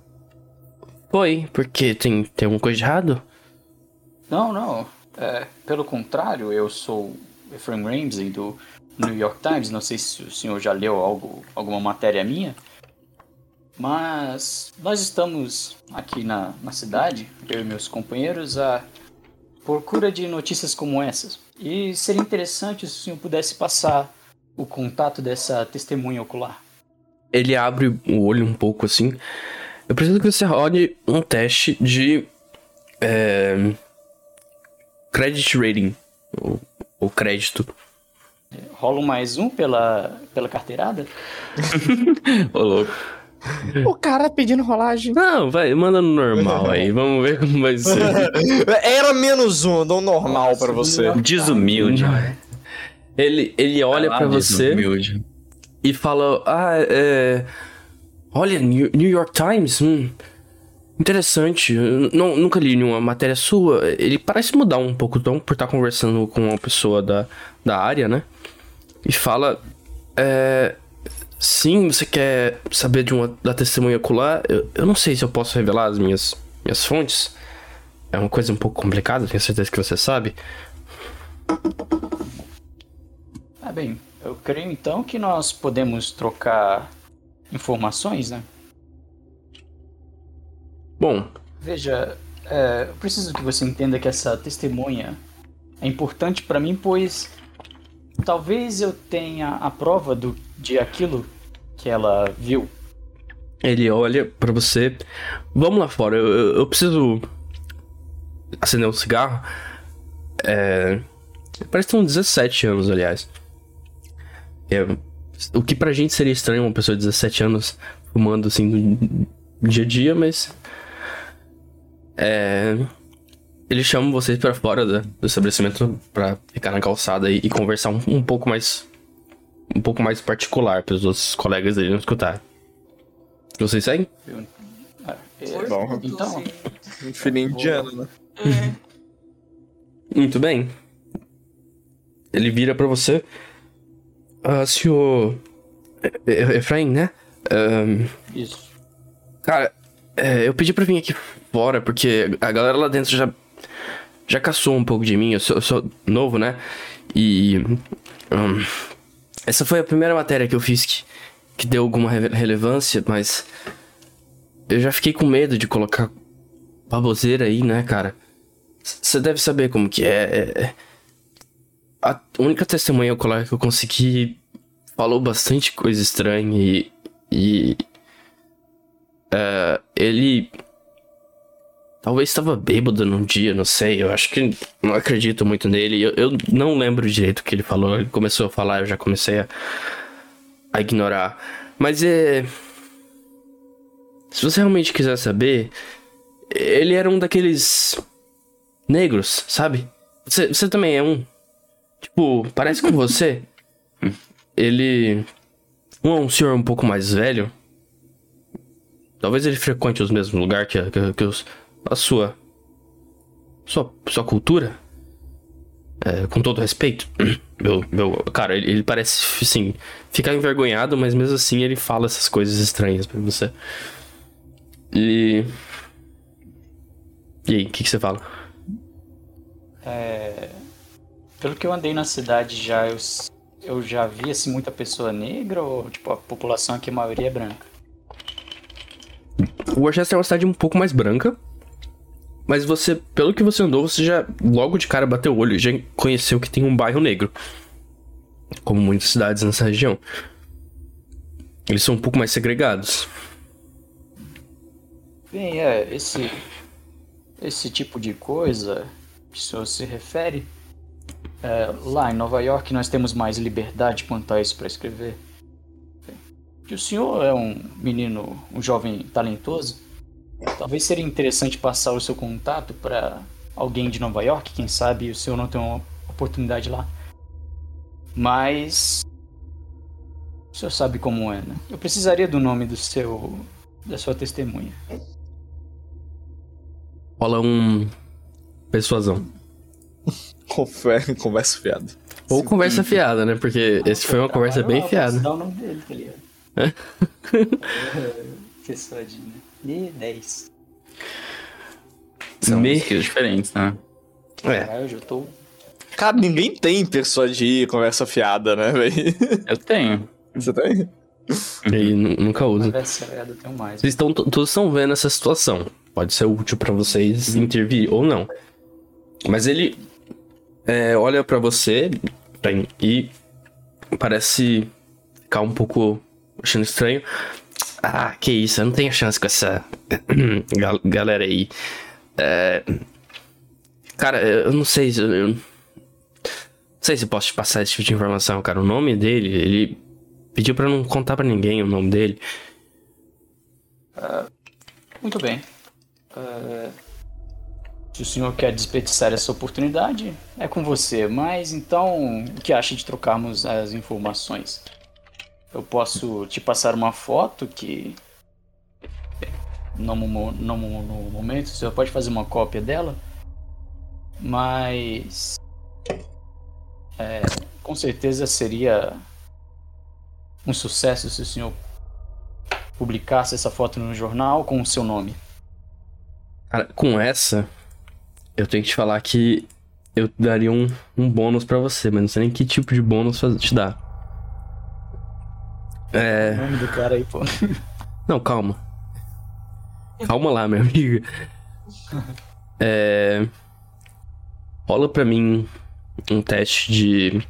foi, porque tem, tem alguma coisa de errado? Não, não. É, pelo contrário, eu sou Ephraim Ramsey do New York Times. Não sei se o senhor já leu algo, alguma matéria minha. Mas nós estamos aqui na, na cidade, eu e meus companheiros, à procura de notícias como essas. E seria interessante se o senhor pudesse passar o contato dessa testemunha ocular. Ele abre o olho um pouco assim. Eu preciso que você role um teste de. É, credit rating. Ou, ou crédito. Rola um mais um pela, pela carteirada? *laughs* Ô, louco. O cara pedindo rolagem. Não, vai, manda no normal *laughs* aí. Vamos ver como vai ser. *laughs* Era menos um, não normal pra você. Desumilde. Ele, ele olha pra você Desumilde. e fala: Ah, é. Olha, New New York Times? Hum, interessante. Não, nunca li nenhuma matéria sua. Ele parece mudar um pouco o tom por estar conversando com uma pessoa da, da área, né? E fala: É. Sim, você quer saber de uma da testemunha ocular? Eu, eu não sei se eu posso revelar as minhas, minhas fontes. É uma coisa um pouco complicada, tenho certeza que você sabe. Ah, bem, eu creio então que nós podemos trocar informações, né? Bom, Veja, é, eu preciso que você entenda que essa testemunha é importante para mim, pois talvez eu tenha a prova do, de aquilo que ela viu. Ele olha pra você. Vamos lá fora, eu, eu- eu preciso acender um cigarro. É. Parece que são 17 anos, aliás. É, o que pra gente seria estranho uma pessoa de 17 anos fumando assim no dia a dia, mas. É. Ele chama vocês pra fora da- do estabelecimento pra ficar na calçada e, e conversar um, um pouco mais. Um pouco mais particular para os outros colegas dele não escutar. Vocês seguem? Ah, é, bom. Então, assim. Um filhinho indiano, né? Muito bem. Ele vira pra você. Ah, senhor. Efraim, né? Ahn, isso. cara, é, eu pedi pra vir aqui porque a galera lá dentro já. Já caçou um pouco de mim. Eu sou, eu sou novo, né? E. hum, essa foi a primeira matéria que eu fiz que, que deu alguma re- relevância, mas. Eu já fiquei com medo de colocar baboseira aí, né, cara? Você deve saber como que é. é- A única testemunha ocular que eu consegui falou bastante coisa estranha e. e é, ele. Talvez estava bêbado num dia, não sei. Eu acho que não acredito muito nele. Eu, eu não lembro direito o que ele falou. Ele começou a falar, eu já comecei a, a ignorar. Mas é. Se você realmente quiser saber, ele era um daqueles negros, sabe? Você, você também é um. Tipo, parece com você. Ele. Um é um senhor um pouco mais velho. Talvez ele frequente os mesmos lugares que, que, que os, a sua. Sua, sua cultura. É, com todo respeito. *clears throat* Meu, meu, cara, ele, ele parece, assim, ficar envergonhado, mas mesmo assim ele fala essas coisas estranhas pra você. E. E aí, o que, que você fala? É, pelo que eu andei na cidade já, eu, eu já vi assim, muita pessoa negra ou tipo, a população aqui, a maioria é branca? Worcester é uma cidade um pouco mais branca. Mas você, pelo que você andou, você já logo de cara bateu o olho já conheceu que tem um bairro negro. Como muitas cidades nessa região. Eles são um pouco mais segregados. Bem, é, esse, esse tipo de coisa que o senhor se refere, é, lá em Nova York nós temos mais liberdade quanto a isso para escrever. Que o senhor é um menino, um jovem talentoso, Talvez seria interessante passar o seu contato para alguém de Nova York, quem sabe o senhor não tem uma oportunidade lá. Mas o senhor sabe como é, né? Eu precisaria do nome do seu da sua testemunha. Rola um persuasão. *laughs* Confere, conversa fiada. Ou conversa fiada, né? Porque esse foi uma conversa bem Eu fiada. dar o nome dele, tá ligado? É? *laughs* Persuadinho. E 10. São Me- diferentes, né? É. Caralho, eu já tô. Cara, ninguém tem persuadir conversa fiada, né, velho? Eu tenho. Você tem? E nu- nunca usa. Conversa fiada, eu tenho mais. Vocês estão todos estão vendo essa situação. Pode ser útil pra vocês intervir ou não. Mas ele é, olha pra você e parece ficar um pouco achando estranho. Ah, que isso, eu não tenho chance com essa *clears throat* gal- galera aí. É, cara, eu não sei se. Eu, não sei se eu posso te passar esse tipo de informação, cara. O nome dele, ele pediu pra não contar pra ninguém o nome dele. Muito bem. Eh, se o senhor quer desperdiçar essa oportunidade, é com você. Mas então, o que acha de trocarmos as informações? Eu posso te passar uma foto que. No, no, mo- no momento, senhor pode fazer uma cópia dela. Mas. é, com certeza seria um sucesso se o senhor publicasse essa foto no jornal com o seu nome. Cara, com essa, eu tenho que te falar que eu daria um, um bônus pra você, mas não sei nem que tipo de bônus te dar. É. O nome do cara aí, pô. *laughs* Não, calma. Calma lá, minha amiga. É. Rola pra mim um teste de.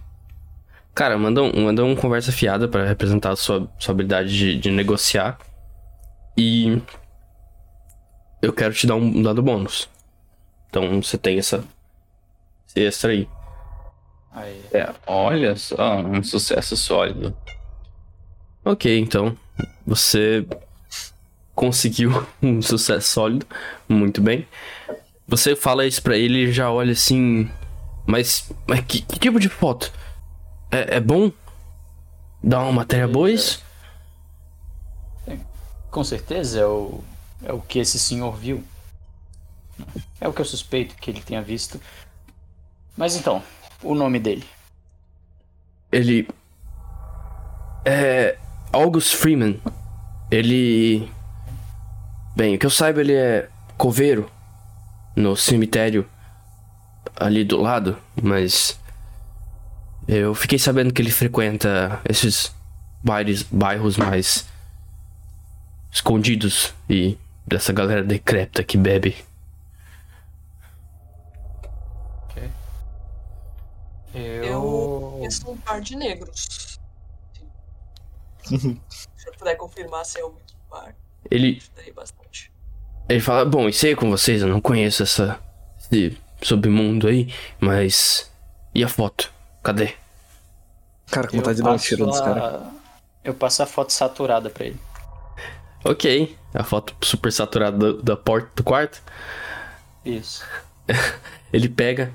Cara, manda um, manda um conversa fiada pra representar a sua, sua habilidade de, de negociar. E. Eu quero te dar um dado bônus. Então você tem essa. Esse extra aí. Aí. É, olha só, um sucesso sólido. Ok, então. Você conseguiu *laughs* um sucesso sólido. Muito bem. Você fala isso pra ele e já olha assim. Mas. Mas que, que tipo de foto? É, é bom? Dá uma matéria boa isso? Com certeza é o, é o que esse senhor viu. É o que eu suspeito que ele tenha visto. Mas então, o nome dele. Ele. É. August Freeman. Ele. Bem, o que eu saiba, ele é coveiro no cemitério ali do lado, mas. Eu fiquei sabendo que ele frequenta esses bairros, bairros mais escondidos e dessa galera decrépita que bebe. Eu Eu. conheço um par de negros. *laughs* Se eu puder confirmar se é o mesmo par, Ele ajudaria bastante. Ele fala, bom, isso aí é com vocês, eu não conheço essa, esse submundo aí, mas. E a foto? Cadê? Cara, com eu vontade de dar um tiro nesse cara. a- Eu passo a foto saturada pra ele. Ok, a foto super saturada da, da porta do quarto. Isso. *laughs* Ele pega.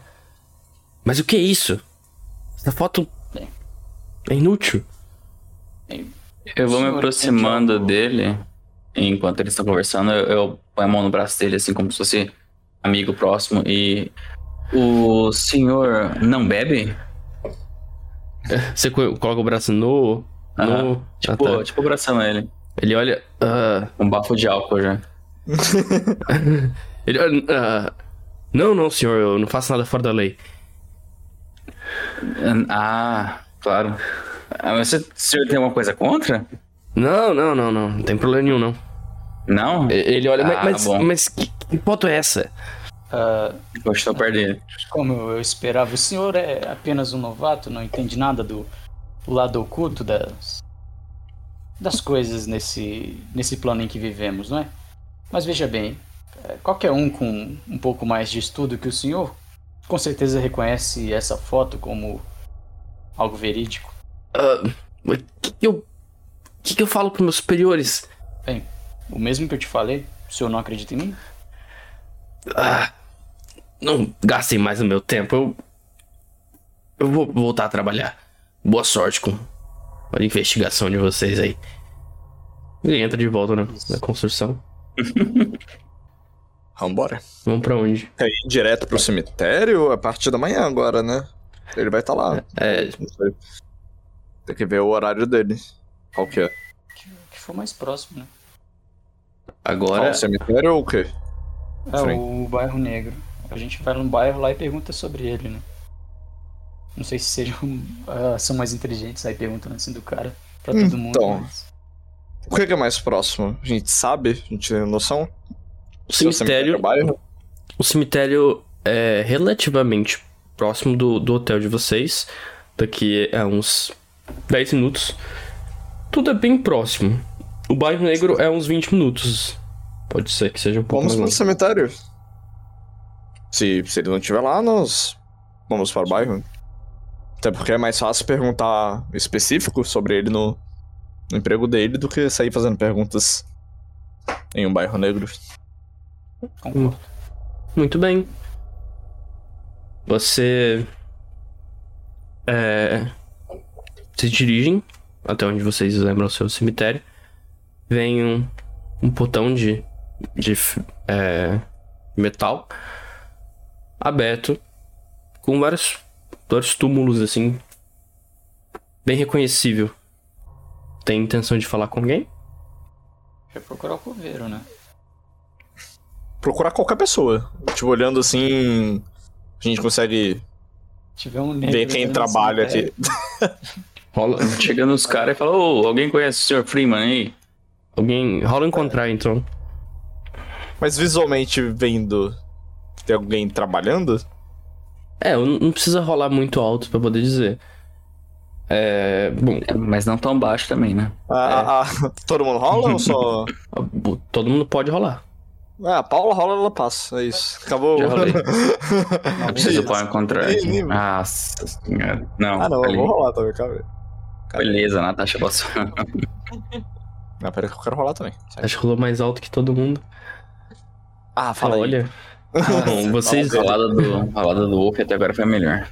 Mas o que é isso? Essa foto Bem. é inútil. Eu vou me aproximando dele enquanto eles estão conversando. Eu, eu ponho a mão no braço dele, assim, como se fosse amigo próximo. E. O senhor não bebe? Você co- coloca o braço no. no Aham. Tipo, ah, tá. tipo abraçando ele. Ele olha. ah, Um bafo de álcool já. *laughs* ele olha. ah, não, não, senhor, eu não faço nada fora da lei. Ah, claro. Ah, mas você, o senhor tem alguma coisa contra? Não, não, não, não. Não tem problema nenhum, não. Não? Ele olha, Ah, mas, bom. mas que, que foto é essa? Ah, Eu estou como eu esperava, o senhor é apenas um novato, não entende nada do lado oculto das, das coisas nesse, nesse plano em que vivemos, não é? Mas veja bem, eh, qualquer um com um pouco mais de estudo que o senhor, com certeza reconhece essa foto como algo verídico. Ah, O que, que eu. O que, que eu falo pros meus superiores? Bem, o mesmo que eu te falei, O senhor não acredita em mim? Ah, não gastem mais o meu tempo. Eu. Eu vou voltar a trabalhar. Boa sorte com a investigação de vocês aí. Ele entra de volta na, na construção. *laughs* Vambora. Vamos pra onde? Quer ir direto pro cemitério a partir da manhã agora, né? Ele vai estar lá. É, Não sei. Tem que ver o horário dele. Qual que é? Que, que for mais próximo, né? agora. Qual, o cemitério ou o quê? É Sim. o bairro negro. A gente vai no bairro lá e pergunta sobre ele, né? Não sei se sejam, *laughs* ah, são mais inteligentes aí perguntando assim do cara pra todo mundo. Então. Mas... O que que é mais próximo? A gente sabe? A gente tem noção? O Se o cemitério. é o bairro? O cemitério é relativamente próximo do, do hotel de vocês. Daqui a uns 10 minutos. Tudo é bem próximo. O bairro negro é uns 20 minutos. Pode ser que seja um pouco Vamos mais longe. cemitério. Se, se ele não estiver lá, nós vamos para o bairro. Até porque é mais fácil perguntar específico sobre ele no, no emprego dele do que sair fazendo perguntas em um bairro negro. Concordo. Muito bem. Você. É. Se dirigem até onde vocês lembram o seu cemitério. Vem um, um portão de, de é, metal aberto com vários, vários túmulos assim. Bem reconhecível. Tem intenção de falar com alguém? Vai procurar o coveiro, né? Procurar qualquer pessoa. Tipo, olhando assim. A gente consegue Tiver um negro ver quem trabalha aqui. *laughs* Rola, Chega nos caras e fala, ô, alguém conhece o Sr. Freeman aí? alguém. Rola encontrar então. Mas visualmente vendo. Tem alguém trabalhando? É, eu não precisa rolar muito alto pra poder dizer. É. Bom, É, Mas não tão baixo também, né? Ah, ah, todo mundo rola ou só. *laughs* todo mundo pode rolar. Ah, a Paula rola, ela passa. É isso. Acabou. Já rolei. *laughs* Não, precisa pôr encontrar Nossa senhora. Não, Ah, não, eu ali. vou rolar também, calma aí. Beleza, Natasha passou. *laughs* Não, pera que eu quero rolar também. Sério. Acho que rolou mais alto que todo mundo. Ah, fala aí. Olha. Bom, *laughs* vocês, A rolada do, a rolada do Wolf até agora foi a melhor.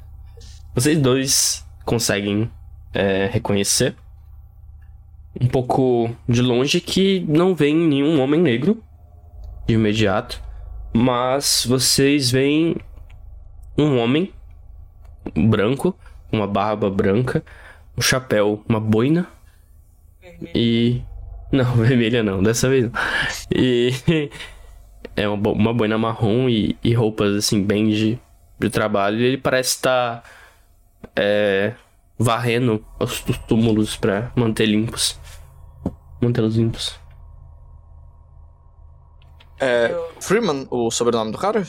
vocês dois conseguem é, reconhecer um pouco de longe que não vem nenhum homem negro de imediato, mas vocês veem um homem branco, uma barba branca, um chapéu, uma boina Vermelho. E. Não, *laughs* vermelha não, dessa vez não. E. *laughs* É uma, bo- uma boina marrom e, e roupas assim, bem de, de trabalho. E ele parece estar. é, varrendo os, os túmulos pra manter limpos. Mantê-los limpos. É. Freeman, o sobrenome do cara?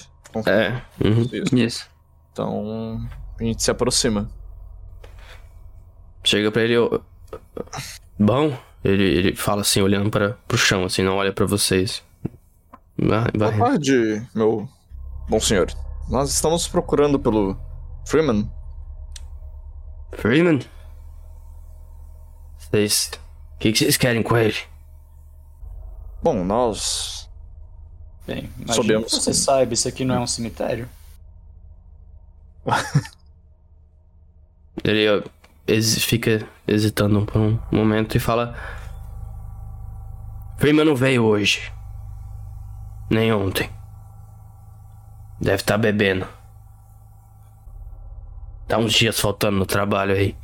É. uhum. Isso. Isso. Então. A gente se aproxima. Chega pra ele. ó, Bom, ele, ele fala assim, olhando para pro chão, assim, não olha pra vocês. Vai, Boa vai. tarde, meu bom senhor. Nós estamos procurando pelo Freeman. Freeman? Vocês. O que, que vocês querem com ele? Bom, nós. Bem, Soubemos que você que- saiba, isso aqui não é um cemitério. *laughs* Ele hesi- fica hesitando por um momento e fala: Freeman não veio hoje. Nem ontem. Deve estar bebendo. Tá uns dias faltando no trabalho aí.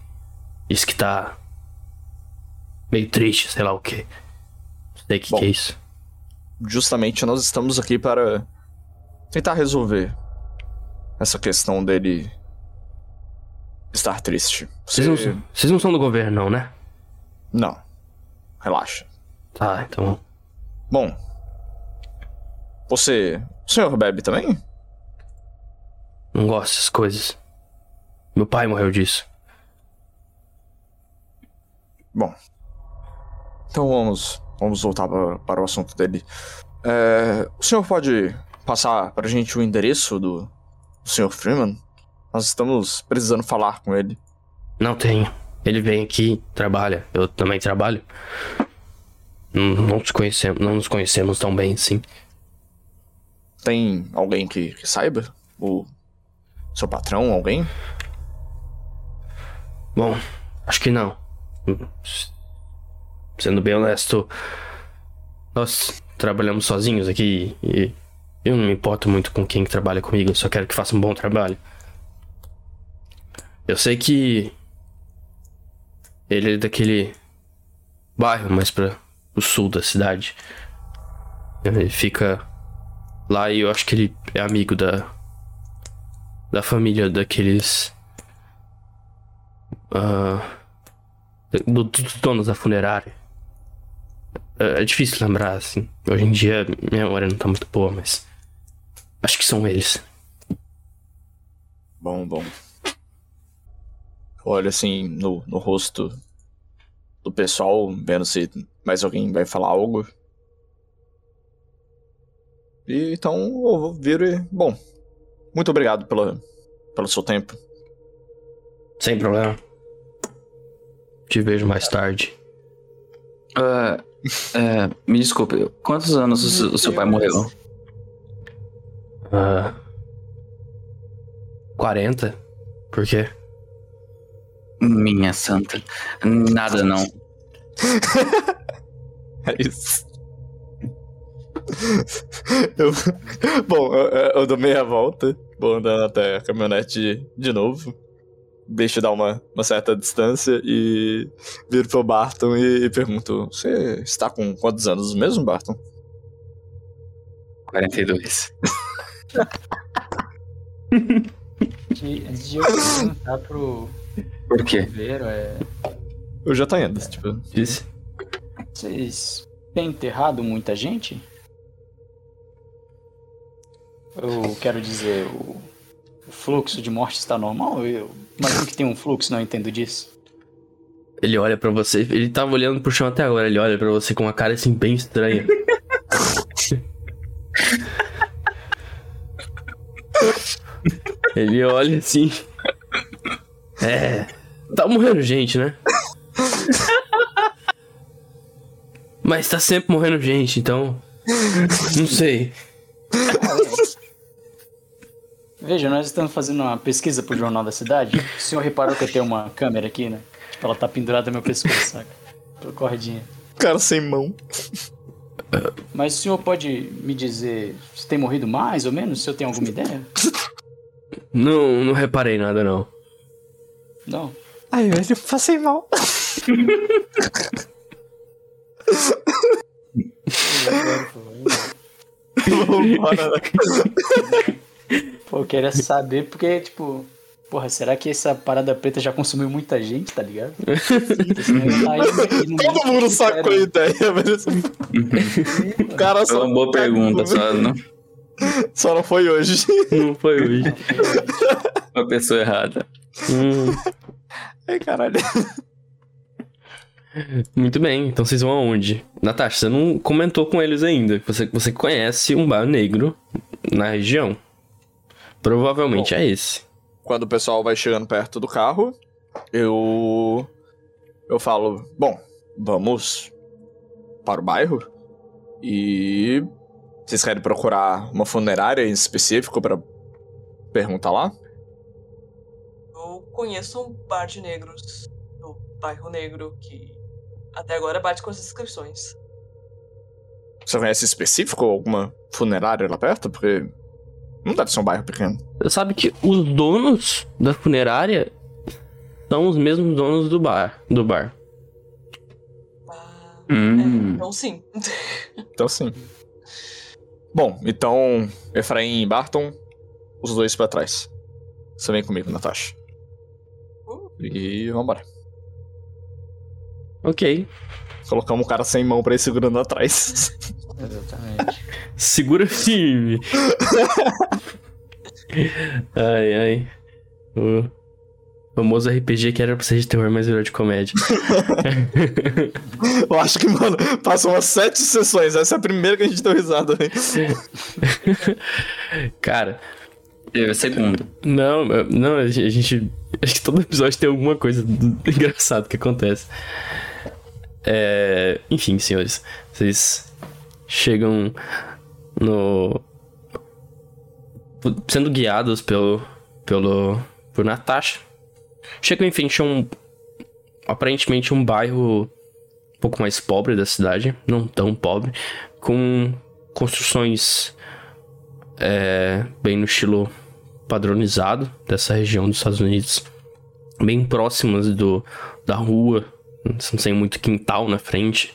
Diz que tá. meio triste, sei lá o que. Não sei o que, Bom. que é isso. Justamente nós estamos aqui para tentar resolver essa questão dele estar triste. Vocês não, Você- são- vocês não são do governo, não, né? Não. Relaxa. Tá, então. Bom. Você. O senhor bebe também? Não gosto dessas coisas. Meu pai morreu disso. Bom. Então vamos. Vamos voltar para, para o assunto dele. É, o senhor pode passar pra gente o endereço do, do senhor Freeman? Nós estamos precisando falar com ele. Não tenho. Ele vem aqui, trabalha. Eu também trabalho. Não, não nos conhecemos, não nos conhecemos tão bem, sim. Tem alguém que, que saiba? O seu patrão, alguém? Bom, acho que não. Sendo bem honesto, nós trabalhamos sozinhos aqui e eu não me importo muito com quem que trabalha comigo, eu só quero que faça um bom trabalho. Eu sei que ele é daquele bairro mais para o sul da cidade. Ele fica lá e eu acho que ele é amigo da da família daqueles do- dos donos da funerária. É, é difícil lembrar assim. Hoje em dia minha memória não tá muito boa, mas acho que são eles. Bom, bom. Olha assim no, no rosto do pessoal, vendo se mais alguém vai falar algo. E então eu viro e. Bom, muito obrigado pela, pelo seu tempo. Sem problema. Te vejo mais tarde. Ah, é, me desculpe, quantos anos o, seu- o seu pai morreu? Ah, 40? Por quê? Minha santa. Nada não. *laughs* É isso. Eu, bom, eu, eu dou meia volta, vou andando até a caminhonete de, de novo. Deixo dar uma, uma certa distância e viro pro Barton e, e pergunto: Você está com quantos anos mesmo, Barton? 42. *laughs* Que, antes de eu perguntar pro Por quê? É. Eu já tô indo, tipo. Disse? Vocês têm enterrado muita gente? Eu quero dizer, o, o fluxo de morte está normal? Eu imagino que tem um fluxo, não entendo disso. Ele olha pra você, ele tava olhando pro chão até agora, ele olha pra você com uma cara assim bem estranha. *laughs* ele olha *laughs* assim. É. Tá morrendo gente, né? Mas tá sempre morrendo gente, então. Não sei. Veja, nós estamos fazendo uma pesquisa pro Jornal da Cidade. O senhor reparou que eu tenho uma câmera aqui, né? Tipo, ela tá pendurada no meu pescoço, saca? Pela corredinha. Cara sem mão. Mas o senhor pode me dizer se tem morrido mais ou menos? Se eu tenho alguma ideia? Não, não reparei nada, não. Não. Ai, velho, passei mal. *laughs* Vambora, né? Pô, eu queria saber porque, tipo, porra, será que essa parada preta já consumiu muita gente, tá ligado? *laughs* Todo mundo sacou a ideia, velho. *laughs* O cara Foi só, uma boa pergunta, só não só não foi hoje. *laughs* Não foi hoje. uma pessoa errada. Hum, Ai, caralho. muito bem, então vocês vão aonde? Natasha, você não comentou com eles ainda. Você, você conhece um bar negro na região. Provavelmente Bom. é esse. Quando o pessoal vai chegando perto do carro, eu. Eu falo: Bom, vamos para o bairro e. Vocês querem procurar uma funerária em específico para perguntar lá? Eu conheço um bar de negros no bairro negro que até agora bate com as inscrições. Você conhece específico alguma funerária lá perto? Porque não deve ser um bairro pequeno. Você sabe que os donos da funerária são os mesmos donos do bar. Do bar. Ah, Hum. é, então sim. *laughs* Então sim. Bom, então Efraim e Barton, os dois pra trás. Você vem comigo, Natasha. Uh. E vambora. Ok. Colocamos um cara sem mão pra ir segurando atrás. Exatamente. *laughs* Segura firme. *laughs* ai, ai. O famoso RPG que era pra ser de terror, mas virou de comédia. *laughs* Eu acho que, mano, passam umas sete sessões. Essa é a primeira que a gente deu risada, velho. *laughs* Cara, a segunda. não, não, a gente. Acho que todo episódio tem alguma coisa *laughs* engraçada que acontece. É. É, enfim, senhores, vocês chegam no. sendo guiados pelo. pelo. por Natasha. Chegam em frente a um. aparentemente um bairro um pouco mais pobre da cidade, não tão pobre, com construções é, bem no estilo padronizado dessa região dos Estados Unidos, bem próximas do, da rua, sem muito quintal na frente,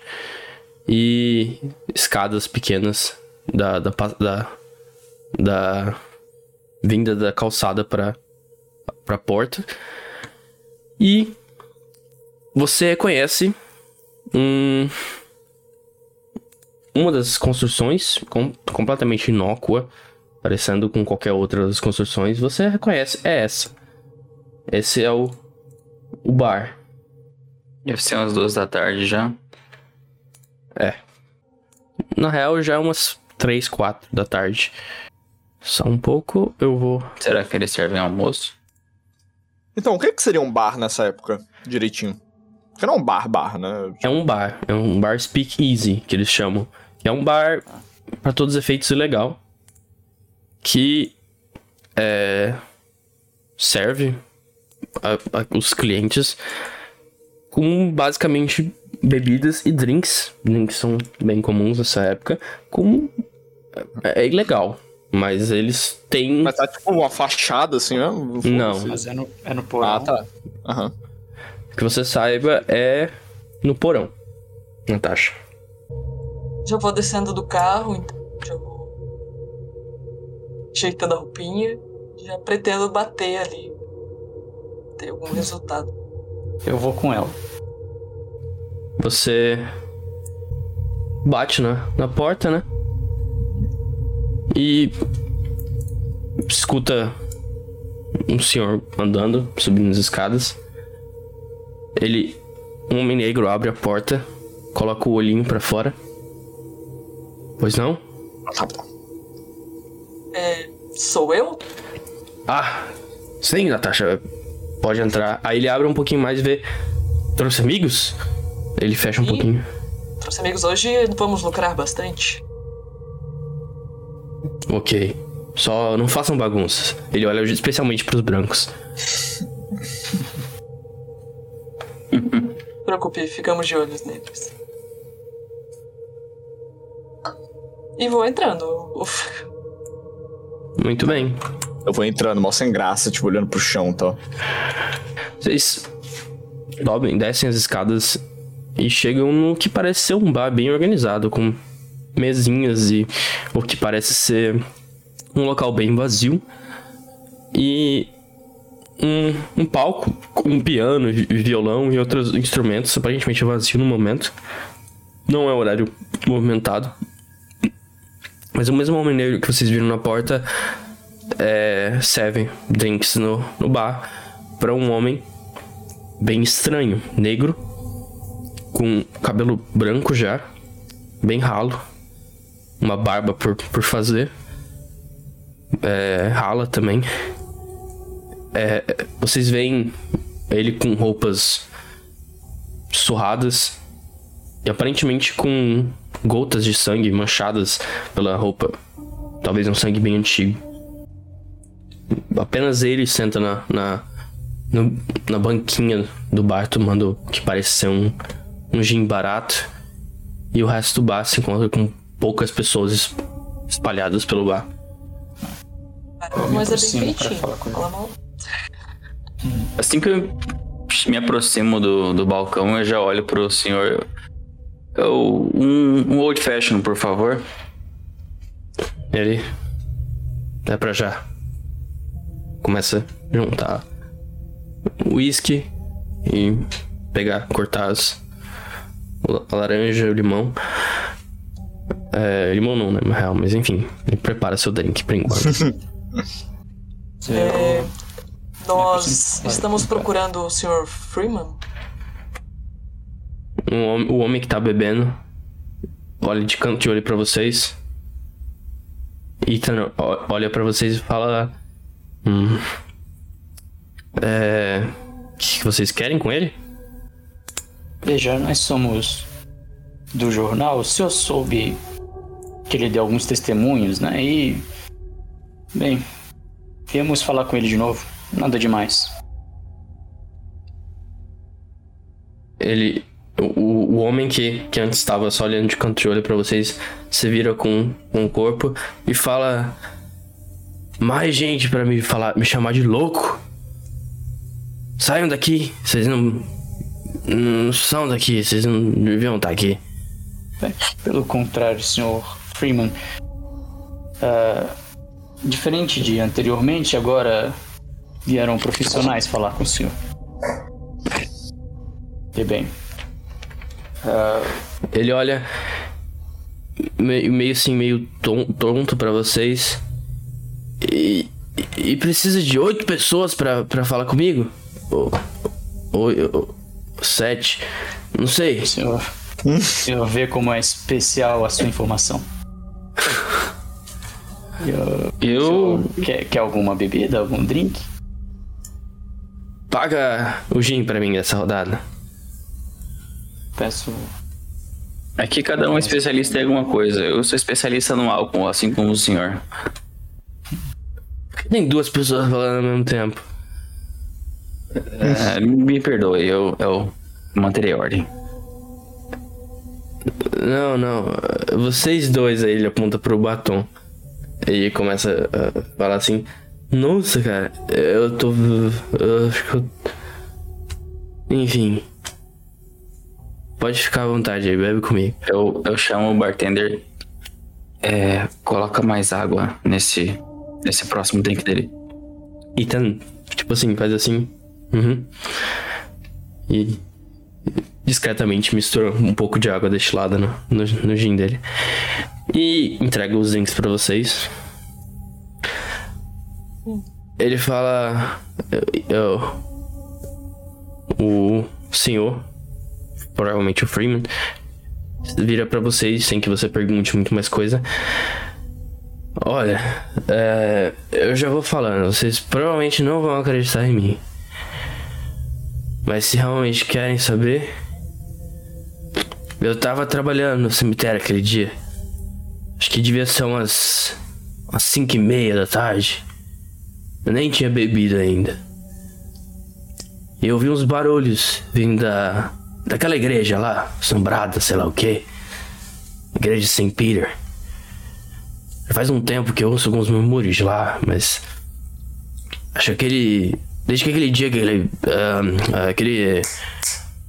e escadas pequenas da, da, da, da vinda da calçada para a porta. E você conhece um, uma das construções com, completamente inócua, parecendo com qualquer outra das construções, você reconhece, é essa. Esse é o, o bar. Deve ser umas duas da tarde já. É. Na real, já é umas três, quatro da tarde. Só um pouco, eu vou. Será que eles servem almoço? Então, o que, que seria um bar nessa época, direitinho? Porque não é um bar, bar, né? É um bar, é um bar speak easy, que eles chamam. É um bar, para todos os efeitos, ilegal. Que é, serve a, a, os clientes com basicamente bebidas e drinks. Drinks são bem comuns nessa época. Com. É, é ilegal. Mas eles têm. Mas tá tipo uma fachada assim, né? Não. Mas é no, é no porão. Ah, tá. Aham. Que você saiba é no porão, Natasha. Já vou descendo do carro, então já vou ajeitando a roupinha. Já pretendo bater ali. Ter algum resultado. Eu vou com ela. Você bate na, na porta, né? E escuta um senhor andando, subindo as escadas. Ele, um homem negro, abre a porta, coloca o olhinho pra fora. Pois não? É. Sou eu? Ah, sim, Natasha, pode entrar. Aí ele abre um pouquinho mais e vê. Trouxe amigos? Ele fecha um Ih. pouquinho. Trouxe amigos hoje vamos lucrar bastante. Ok. Só não façam bagunças. Ele olha especialmente pros brancos. Não *laughs* se preocupe, ficamos de olhos neles. E vou entrando. Uf. Muito bem. Eu vou entrando, mal sem graça, tipo, olhando pro chão, tá? Vocês sobem, descem as escadas e chegam no que parece ser um bar bem organizado, com mesinhas e o que parece ser um local bem vazio. E um, um palco com um piano, vi- violão e outros instrumentos, aparentemente vazio no momento. Não é horário movimentado. Mas o mesmo homem negro que vocês viram na porta é, serve drinks no, no bar para um homem bem estranho, negro, com cabelo branco já, bem ralo, uma barba por, por fazer, é, rala também. É, vocês veem ele com roupas surradas e aparentemente com gotas de sangue manchadas pela roupa, talvez um sangue bem antigo. Apenas ele senta na, na, no- na banquinha do bar tomando o que parece ser um, um gin barato. E o resto do bar se encontra com poucas pessoas es- espalhadas pelo bar. Mas é bem feitinho. mal. Assim que eu me aproximo do, do balcão, eu já olho pro senhor. Eu, um, um old fashion, por favor. Ele. É pra já. Começa a juntar o uísque e pegar, cortar as, a laranja e o limão. É, limão não, né? Na real, mas enfim, ele prepara seu drink por enquanto. *laughs* É, nós estamos procurando o Sr. Freeman. Um hom- o homem que tá bebendo olha de canto de olho pra vocês. Ethan olha pra vocês e fala. Hum, é. O que que vocês querem com ele? Veja, nós somos do jornal, o senhor soube que ele deu alguns testemunhos, né? E. Bem, viemos falar com ele de novo. Nada demais. Ele. O, o homem que, que antes estava só olhando de canto de olho pra vocês se vira com, com o corpo e fala. Mais gente pra me falar, me chamar de louco. Saiam daqui, vocês não. Não são daqui, vocês não deviam estar aqui. Pelo contrário, senhor Freeman. ah, diferente de anteriormente, agora vieram profissionais falar com o senhor. E bem. ah, Ele olha meio, meio assim, meio ton- tonto pra vocês. E, e precisa de oito pessoas pra, pra falar comigo? Ou, ou, ou sete? Não sei. o senhor, o senhor vê como é especial a sua informação. *laughs* Eu, Eu. quer, quer alguma bebida, algum drink? Paga o gin pra mim dessa rodada. Peço. Aqui cada um é especialista em alguma coisa. Eu sou especialista no álcool, assim como o senhor. Tem duas pessoas falando ao mesmo tempo. É, me perdoe, eu, eu manterei a ordem. Não, não. Vocês dois aí, ele aponta pro batom. Ele começa a falar assim: Nossa, cara, eu tô. Eu acho que eu. Enfim. Pode ficar à vontade aí, bebe comigo. Eu, eu chamo o bartender. É, coloca mais água nesse, nesse próximo drink dele. Ethan, tipo assim, faz assim. Uhum. E discretamente mistura um pouco de água destilada no, no, no gin dele. E entrega os drinks pra vocês. Ele fala. o senhor, provavelmente o Freeman, vira pra vocês sem que você pergunte muito mais coisa. Olha, é, eu já vou falando, vocês provavelmente não vão acreditar em mim. Mas se realmente querem saber, eu tava trabalhando no cemitério aquele dia. Acho que devia ser umas. umas 5 e meia da tarde. Eu nem tinha bebido ainda. E eu vi uns barulhos vindo da. daquela igreja lá, assombrada, sei lá o que. Igreja de St. Peter. Faz um tempo que eu ouço alguns murmúrios lá, mas. Acho que aquele. Desde que aquele dia que ele. ah, aquele.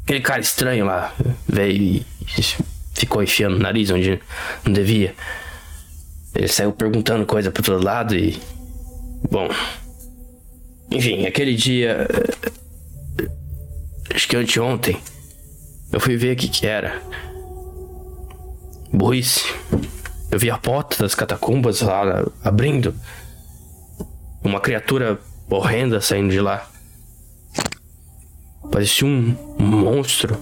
Aquele cara estranho lá veio e ficou enfiando o nariz onde não devia. Ele saiu perguntando coisa pro todo lado e. Bom. Enfim, aquele dia. eh, Acho que anteontem. Eu fui ver o que que era. Burrice. Eu vi a porta das catacumbas lá abrindo. Uma criatura horrenda saindo de lá. Parecia um, monstro.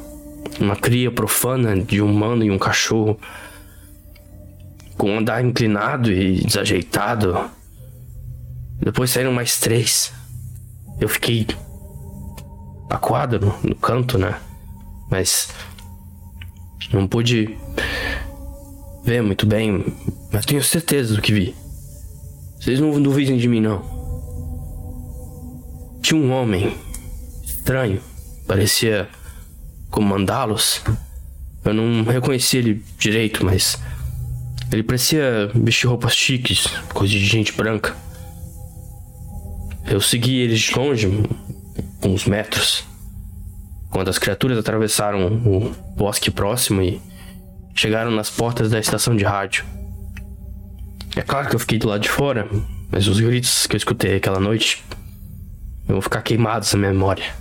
Uma cria profana de um humano e um cachorro. Com um andar inclinado e desajeitado. Depois saíram mais três. Eu fiquei acuado no, no canto, né? Mas não pude ver muito bem, mas tenho certeza do que vi. Vocês não duvidem de mim, não. Tinha um homem estranho, parecia comandá-los. Eu não reconheci ele direito, mas ele parecia vestir roupas chiques, coisa de gente branca. Eu segui eles de longe, uns metros. Quando as criaturas atravessaram o bosque próximo e chegaram nas portas da estação de rádio. É claro que eu fiquei do lado de fora, mas os gritos que eu escutei aquela noite vão ficar queimados na minha memória.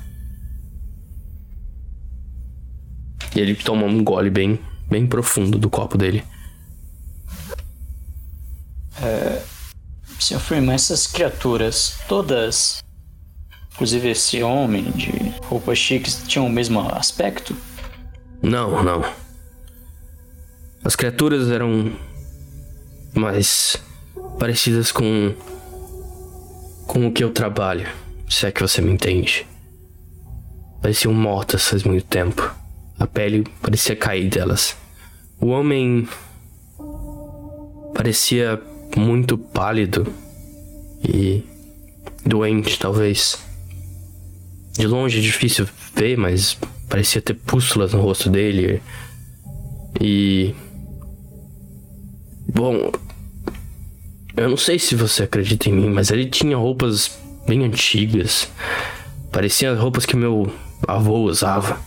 E ele toma um gole bem, bem profundo do copo dele. Sr. Freeman, essas criaturas, todas, inclusive esse homem de roupas chiques, tinham o mesmo aspecto? Não, não. As criaturas eram mais parecidas com com o que eu trabalho, se é que você me entende. Pareciam mortas faz muito tempo. A pele parecia cair delas. O homem parecia muito pálido e doente, talvez. De longe é difícil ver, mas parecia ter pústulas no rosto dele. E. Bom. Eu não sei se você acredita em mim, mas ele tinha roupas bem antigas. Pareciam as roupas que meu avô usava.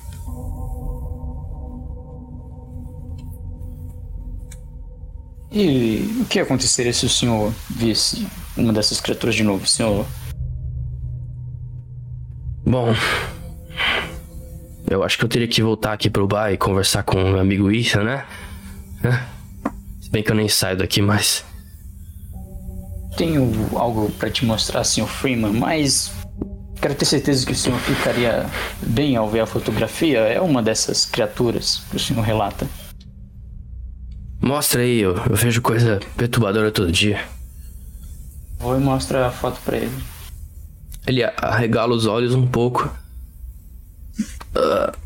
E o que aconteceria se o senhor visse uma dessas criaturas de novo, senhor? Bom. Eu acho que eu teria que voltar aqui pro bar e conversar com o meu amigo Ethan, né? Se bem que eu nem saio daqui mais. Tenho algo para te mostrar, senhor Freeman, mas quero ter certeza que o senhor ficaria bem ao ver a fotografia. É uma dessas criaturas que o senhor relata. Mostra aí, eu, eu vejo coisa perturbadora todo dia. Vou e mostro a foto pra ele. Ele arregala os olhos um pouco. Uh,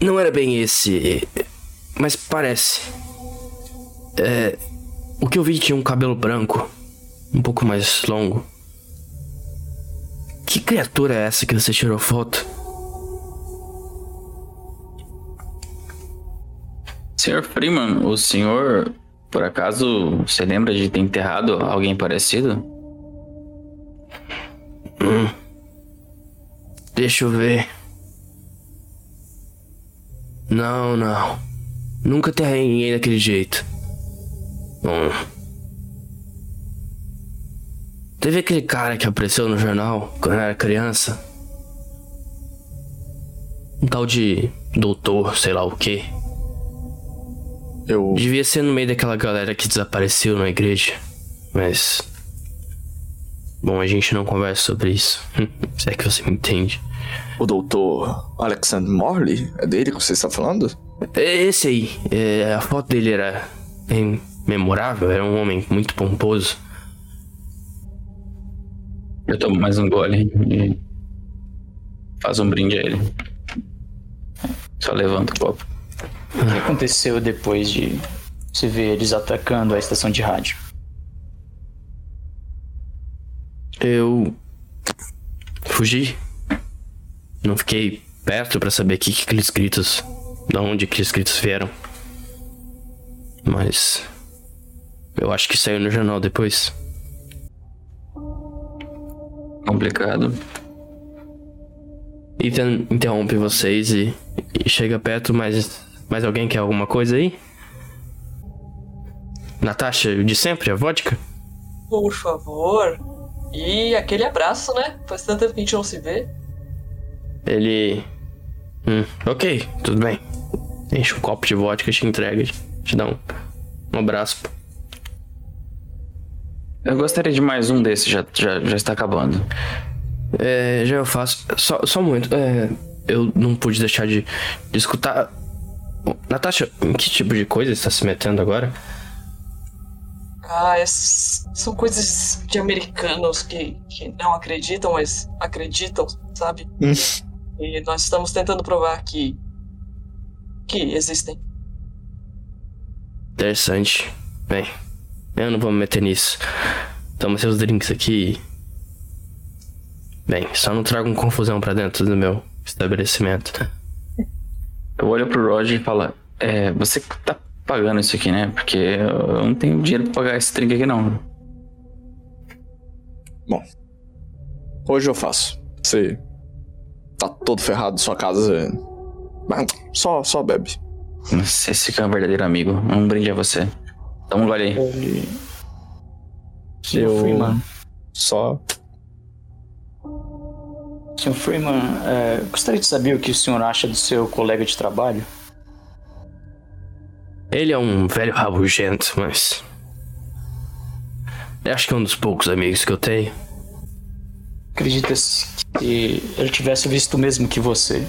não era bem esse, mas parece. É, o que eu vi tinha um cabelo branco, um pouco mais longo. Que criatura é essa que você tirou foto? Senhor Freeman, o senhor, por acaso, se lembra de ter enterrado alguém parecido? Hum. Deixa eu ver. Não, não. Nunca enterrei ninguém daquele jeito. Bom. Teve aquele cara que apareceu no jornal quando eu era criança. Um tal de doutor, sei lá o quê. Eu. Devia ser no meio daquela galera que desapareceu na igreja. Mas. Bom, a gente não conversa sobre isso. *laughs* Se é que você me entende. O doutor Alexander Morley? É dele que você está falando? É Esse aí. é, a foto dele era bem memorável. Era um homem muito pomposo. Eu tomo mais um gole e faz um brinde a ele. Só levanta o copo. O que aconteceu depois de você ver eles atacando a estação de rádio? Eu. fugi. Não fiquei perto pra saber que, que aqueles gritos. Da onde aqueles gritos vieram. Mas. Eu acho que saiu no jornal depois. Complicado. Ethan interrompe vocês e, e chega perto, mas. Mais alguém quer alguma coisa aí? Natasha, de sempre, a vodka? Por favor. E aquele abraço, né? Faz tanto tempo que a gente não se vê. Ele. Hum, ok, tudo bem. Enche um copo de vodka, te entrega, te dá um, um abraço. Eu gostaria de mais um desses, já, já, já está acabando. É, já eu faço. Só, só um momento. É, eu não pude deixar de, de escutar. Natasha, em que tipo de coisa você está se metendo agora? Ah, essas são coisas de americanos que, que não acreditam, mas acreditam, sabe? e nós estamos tentando provar que. que existem. Interessante. Bem, eu não vou me meter nisso. Toma seus drinks aqui. Bem, só não tragam confusão pra dentro do meu estabelecimento. Eu olho pro Roger e falo: É, você que tá pagando isso aqui, né? Porque eu não tenho dinheiro pra pagar esse drink aqui, não. Bom. Hoje eu faço. Você tá todo ferrado, sua casa. Mas Só, só bebe. Que é um verdadeiro amigo. Um brinde a você. Dá um gole aí. Ele. Senhor Eu- Freeman. Só. Senhor Freeman, é, gostaria de saber o que o senhor acha do seu colega de trabalho. Ele é um velho rabugento, mas. Eu acho que é um dos poucos amigos que eu tenho. Acredita-se que ele tivesse visto o mesmo que você.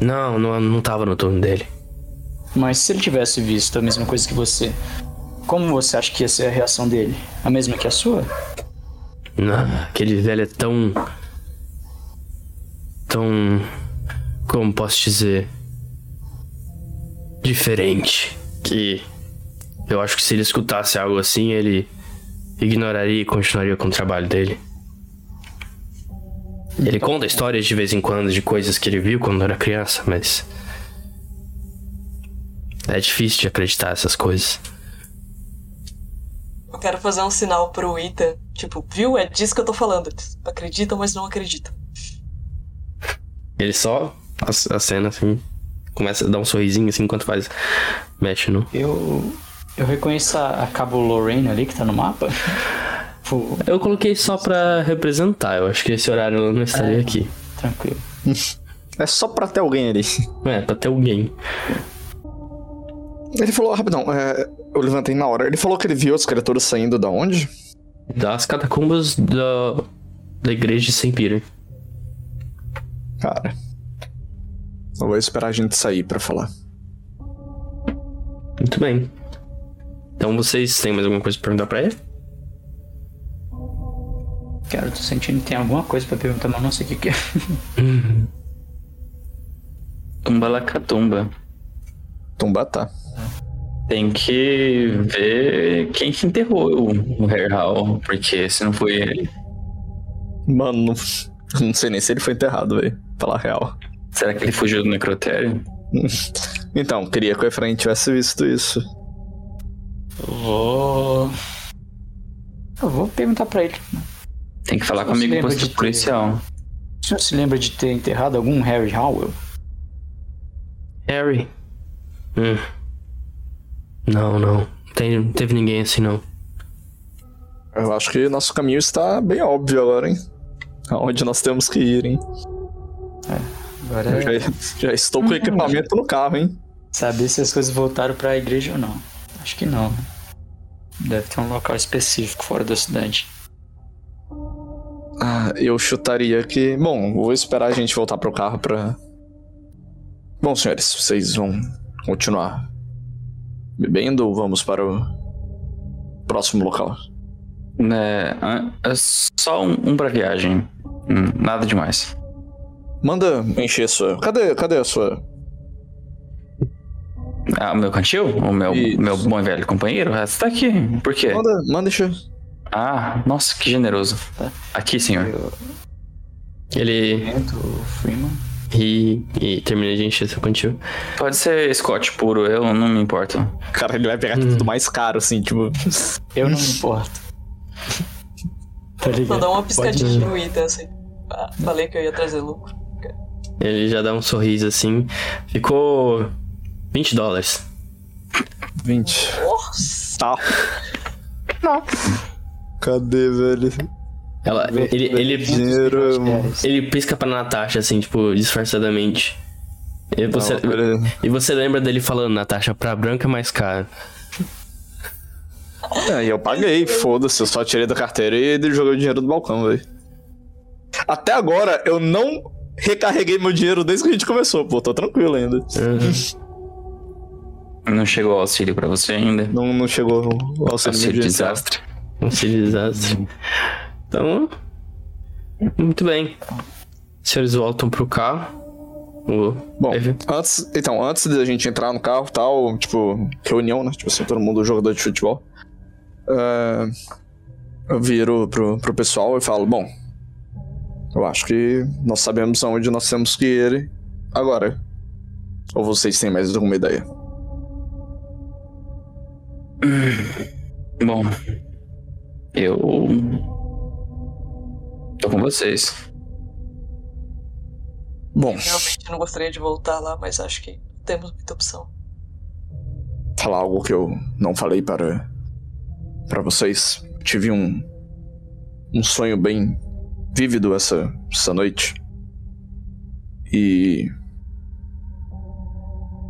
Não, não, não tava no turno dele. Mas se ele tivesse visto a mesma coisa que você, como você acha que ia ser a reação dele? A mesma que a sua? Não, aquele velho é tão. Tão. Como posso dizer? diferente. Que eu acho que se ele escutasse algo assim, ele ignoraria e continuaria com o trabalho dele. Ele conta histórias de vez em quando de coisas que ele viu quando era criança, mas. É difícil de acreditar essas coisas. Eu quero fazer um sinal pro Ita. Tipo, viu? É disso que eu tô falando. Acredita, mas não acredita. Ele só ac- acena assim, começa a dar um sorrisinho assim enquanto faz. Mexe no. Eu, eu reconheço a, a Cabo Lorraine ali que tá no mapa. *laughs* Pô, Eu coloquei só pra representar, eu acho que esse horário ela não estaria É. aqui. tranquilo. É só pra ter alguém ali. É, pra ter alguém. Ele falou, rapidão, é, eu levantei na hora. Ele falou que ele viu as criaturas saindo da onde? Das catacumbas da, da igreja de Saint Peter. Cara. Eu vou esperar a gente sair pra falar. Muito bem. Então vocês têm mais alguma coisa pra perguntar pra ele? Cara, eu tô sentindo que tem alguma coisa pra perguntar, mas não sei o que, que é. Tumba lacatumba. Tumba tá. Tem que ver quem que enterrou o, o Hair Hall, porque se não foi ele. Mano, não, não sei nem se ele foi enterrado, velho. Falar a real. Será que ele fugiu do necrotério? *laughs* Então, queria que o Efraim tivesse visto isso. Eu vou. Eu vou perguntar pra ele. Tem que falar comigo de ter- policial. O senhor se lembra de ter enterrado algum Harry Howell? Harry. Hum. Não, não. Tem, não teve ninguém assim, não. Eu acho que nosso caminho está bem óbvio agora, hein? Aonde nós temos que ir, hein? Agora Eu é já, já estou com o equipamento no carro, hein? saber se as coisas voltaram pra igreja ou não. Acho que não. né? Deve ter um local específico fora da cidade. Ah, eu chutaria que. Bom, vou esperar a gente voltar pro carro pra. Bom, senhores, vocês vão continuar bebendo ou vamos para o próximo local? É, ah, é só um, um pra viagem. Hum, nada demais. Manda encher sua. Cadê, cadê a sua? Ah, o meu cantil? O meu, Isso. meu bom e velho companheiro? Ah, Você tá aqui. Por quê? Manda, manda encher. Ah, nossa, que generoso. Aqui, senhor. Eu Ele Freeman. Ri e termina de encher seu cantil. Pode ser Scott puro, eu não me importo. Cara, ele vai pegar tudo mais caro, assim, tipo. Eu não me importo. tá ligado? Vou dar uma piscadinha no Ita, assim. Ah, falei que eu ia trazer lucro. Ele já dá um sorriso assim. Ficou 20 dólares. 20. Nossa! Tá. Cadê, velho? Ela, ele, ele, Dinheiro. ele pisca pra Natasha, assim, tipo, disfarçadamente. E você, Não, e você lembra dele falando, Natasha, pra branca é mais caro. É, e eu paguei, foda-se, eu só tirei da carteira e ele jogou o dinheiro do balcão, velho. Até agora, eu não recarreguei meu dinheiro desde que a gente começou, pô, tô tranquilo ainda. Uhum. Não chegou o auxílio pra você ainda? Não, não chegou o auxílio Auxílio desastre. Se desastre. Então. Muito bem. Os senhores voltam pro carro. O- Bom, antes, então, antes da gente entrar no carro e tal, tipo, reunião, né? Tipo assim, todo mundo jogador de futebol. é, eu viro pro, pro pessoal e falo, bom, eu acho que nós sabemos aonde nós temos que ir agora. Ou vocês têm mais alguma ideia? Bom, eu. Tô com vocês. Bom, Realmente não gostaria de voltar lá, mas acho que temos muita opção. falar algo que eu não falei para para vocês. Tive um um sonho bem vívido essa essa noite. E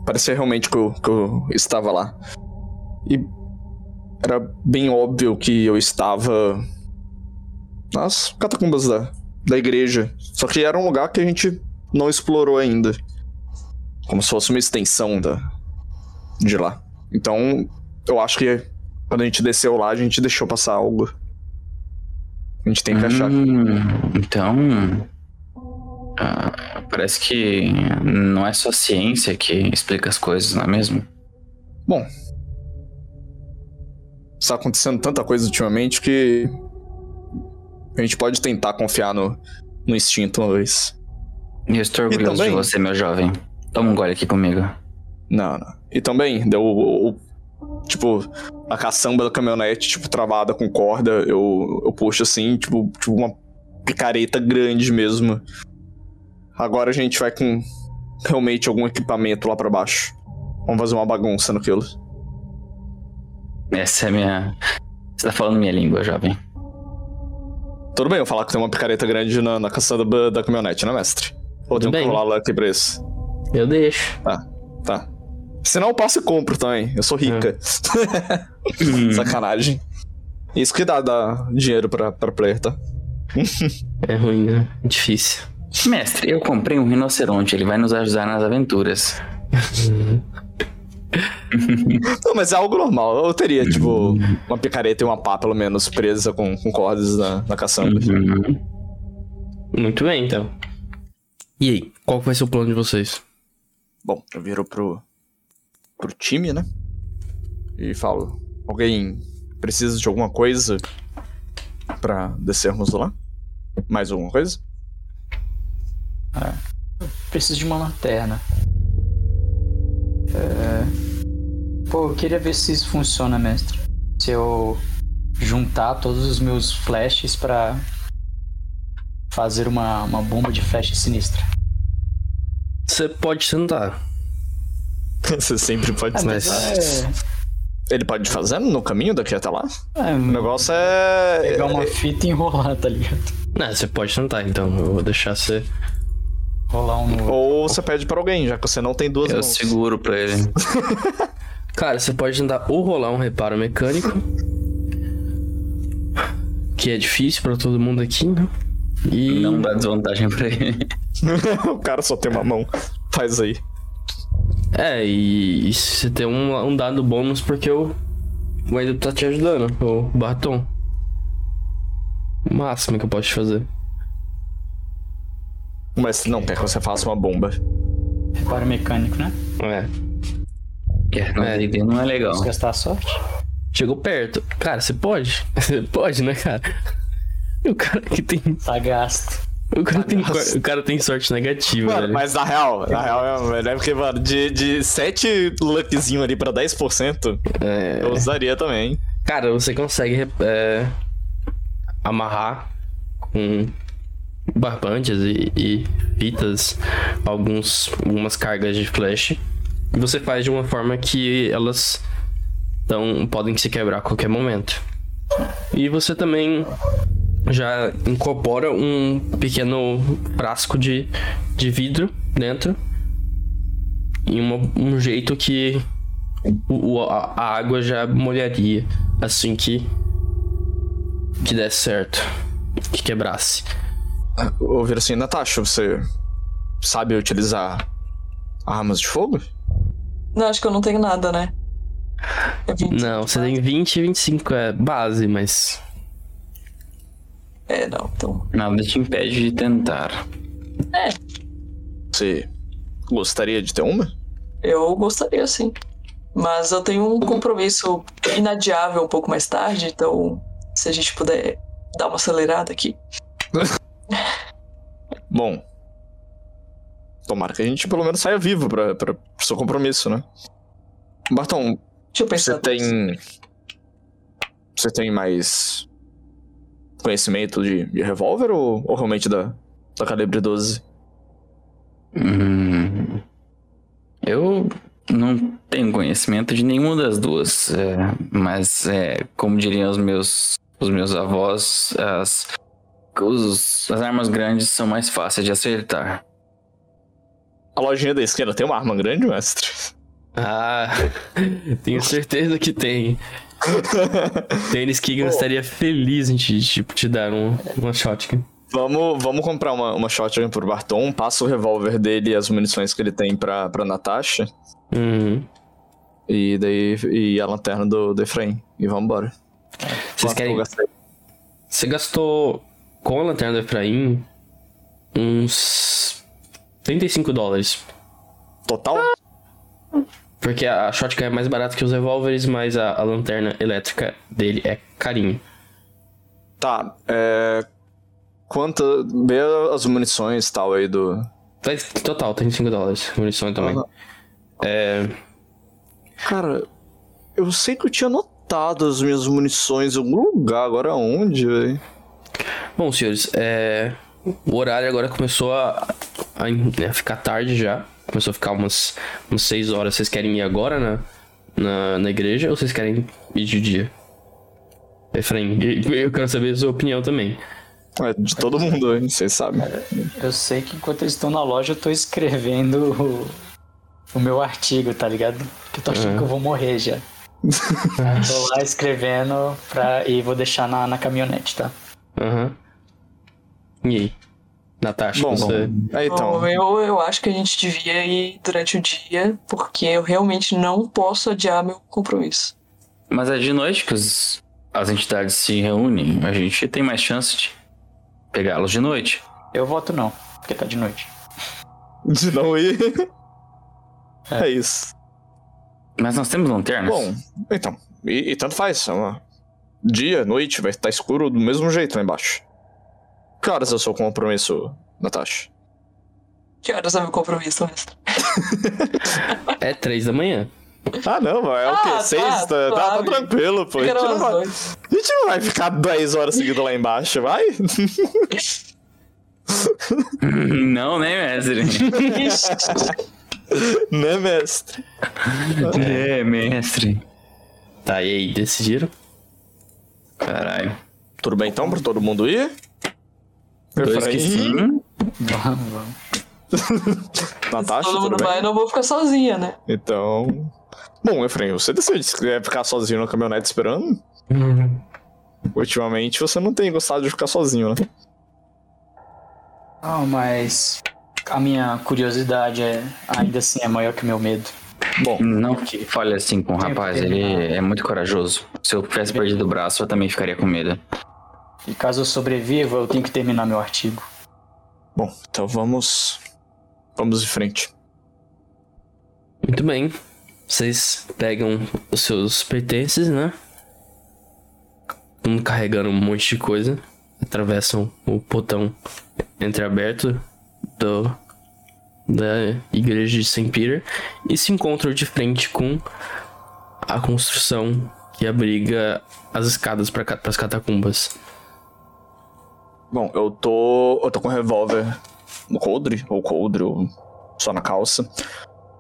parecia realmente que eu, que eu estava lá. E era bem óbvio que eu estava nas catacumbas da, da igreja. Só que era um lugar que a gente não explorou ainda. Como se fosse uma extensão da, de lá. Então, eu acho que quando a gente desceu lá, a gente deixou passar algo. A gente tem que achar. Hum, então. Ah, parece que não é só ciência que explica as coisas, não é mesmo? Bom. Está acontecendo tanta coisa ultimamente que. A gente pode tentar confiar no, no instinto uma vez. Eu estou orgulhoso também- de você, meu jovem. Toma um gole aqui comigo. Não, não. E também, deu o, o- Tipo, a caçamba da caminhonete, tipo, travada com corda, eu, eu puxo assim, tipo, tipo uma picareta grande mesmo. Agora a gente vai com realmente algum equipamento lá pra baixo. Vamos fazer uma bagunça naquilo. Essa é a minha. Você tá falando minha língua, jovem. Tudo bem eu falar que tem uma picareta grande na, na caçamba da, da caminhonete, né, mestre? Ou Tudo tem rolar lá aqui pra isso? Eu deixo. Tá. Senão eu passo e compro também. Eu sou rica. Hum. *laughs* Sacanagem. Isso que dá, dá dinheiro pra, pra player, tá? É ruim, né? Difícil. Mestre, eu comprei um rinoceronte, ele vai nos ajudar nas aventuras. *laughs* Não, mas é algo normal. Eu teria, tipo, uma picareta e uma pá, pelo menos, presa com, com cordas na, na caçamba. Uhum. Muito bem, então. E aí, qual vai ser o plano de vocês? Bom, eu viro pro, pro time, né? E falo: alguém precisa de alguma coisa pra descermos lá? Mais alguma coisa? Preciso de uma lanterna. É... Pô, eu queria ver se isso funciona, mestre. Se eu juntar todos os meus flashes pra fazer uma, uma bomba de flash sinistra. Você pode tentar. *laughs* Você sempre pode É, mas- mas é, Ele pode fazer no caminho daqui até lá? é, O negócio é. pegar uma fita e enrolar, tá ligado? Não, você pode tentar, então. Eu vou deixar você. Rolar um no... Ou você pede pra alguém, já que você não tem duas Eu mãos. seguro pra ele. *laughs* Cara, você pode tentar ou rolar um reparo mecânico. Que é difícil pra todo mundo aqui, né? E. Não dá desvantagem pra ele. *laughs* o cara só tem uma mão. Faz aí. É, e, e você tem um, um dado bônus porque o. O Endo tá te ajudando, o batom. O máximo que eu posso te fazer. Mas não quer que você faça uma bomba. reparo mecânico, né? É. É, no É. Não é legal. Posso gastar a sorte? Chegou perto. Cara, você pode? *laughs* Você pode, né, cara? O cara que tem. Tá gasto. O cara, tem, Nossa. o cara tem sorte negativa, Mano, velho. mas na real, na real é, é porque, mano, de, de 7 luckzinho ali pra 10%, É, eu usaria também. Cara, você consegue é, amarrar com barbantes e, e fitas alguns, algumas cargas de flash. E você faz de uma forma que elas tão, podem se quebrar a qualquer momento. E você também já incorpora um pequeno frasco de, de vidro dentro. Em uma- um jeito que o, a, a água já molharia assim que que desse certo, que quebrasse. Eu viro assim, Natasha, você sabe utilizar armas de fogo? Não, acho que eu não tenho nada, né? É 20. Não, você tem 20 e 25 é base, mas É, não, então. Nada te impede de tentar. Você gostaria de ter uma? Eu gostaria, sim. Mas eu tenho um compromisso inadiável um pouco mais tarde, então se a gente puder dar uma acelerada aqui. *laughs* *laughs* Bom. Tomara que a gente pelo menos saia vivo pra, pra, pro seu compromisso, né? Barton, Deixa eu pensar. você tem. Você tem mais conhecimento de, de revólver ou, ou realmente da, da calibre 12? Hum, eu não tenho conhecimento de nenhuma das duas, é, mas é, como diriam os meus, os meus avós, as, os- as armas grandes são mais fáceis de acertar. A lojinha da esquerda tem uma arma grande, mestre? ah, *laughs* tenho certeza que tem. *laughs* Tênis Keegan estaria feliz em te, tipo, te dar um, uma shotgun. Vamos, vamos comprar uma, uma shotgun pro Barton, passa o revólver dele e as munições que ele tem pra, pra Natasha. Uhum. E daí e a lanterna do, do Efraim. E vambora. Vocês querem. Você gastou com a lanterna do Efraim uns 35 dólares. Total? Porque a shotgun é mais barata que os revólveres, mas a, a lanterna elétrica dele é carinho. Tá, é. Quanto. Vê as munições e tal aí do. Tá, Total, 35 dólares. Munição também. Aham. É, Cara, eu sei que eu tinha anotado as minhas munições em algum lugar, agora onde, velho? Bom, senhores, é... o horário agora começou a, a, né, a ficar tarde já. Começou a ficar umas, umas 6 horas. Vocês querem ir agora na, na, na igreja ou vocês querem ir de dia? Efraim, eu quero saber a sua opinião também. É de todo mundo, hein? Vocês sabem. Eu sei que enquanto eles estão na loja, eu tô escrevendo o, o meu artigo, tá ligado? Porque eu tô achando É. que eu vou morrer já. *laughs* tô lá escrevendo pra... e vou deixar na, na caminhonete, tá? Aham. E aí? Natasha, Bom, você... É, então. Bom, eu, eu acho que a gente devia ir durante o dia, porque eu realmente não posso adiar meu compromisso. Mas é de noite que os- as entidades se reúnem. A gente tem mais chance de pegá-los de noite. Eu voto não, porque tá de noite. De não ir. É isso. Mas nós temos lanternas? Bom, então. E, e tanto faz. é uma- Dia, noite, vai estar escuro do mesmo jeito lá embaixo. Que horas é o seu compromisso, Natasha? Que horas é meu compromisso, mestre? *laughs* É 3 da manhã. Ah, não, mas é o Ah, quê? tá, Seis? Tá, tá, tá suave. tranquilo, pô. A gente, não vai, a gente não vai ficar 10 horas seguidas lá embaixo, vai? *laughs* Não, né, mestre? *laughs* né, mestre? é, mestre. Tá, e aí, decidiram? Caralho. Tudo bem então pra todo mundo ir? Dois que Efraim, sim. Vamos, vamos. *laughs* Natasha, Todo tudo mundo bem? vai, eu não vou ficar sozinha, né? Então. Bom, Efraim, você decide se quer ficar sozinho na caminhonete esperando? Ultimamente você não tem gostado de ficar sozinho, né? Não, mas a minha curiosidade é ainda assim é maior que o meu medo. Bom, Não fale assim com o rapaz, ele é muito corajoso. Se eu tivesse perdido o braço, eu também ficaria com medo. E caso eu sobreviva, eu tenho que terminar meu artigo. bom, então vamos. Vamos em frente. Muito bem. Vocês pegam os seus pertences, né? Um carregando um monte de coisa. Atravessam o portão entreaberto do, da igreja de St. Peter. E se encontram de frente com a construção que abriga as escadas para as catacumbas. Bom, eu tô. Eu tô com um revólver no coldre, ou coldre, ou só na calça.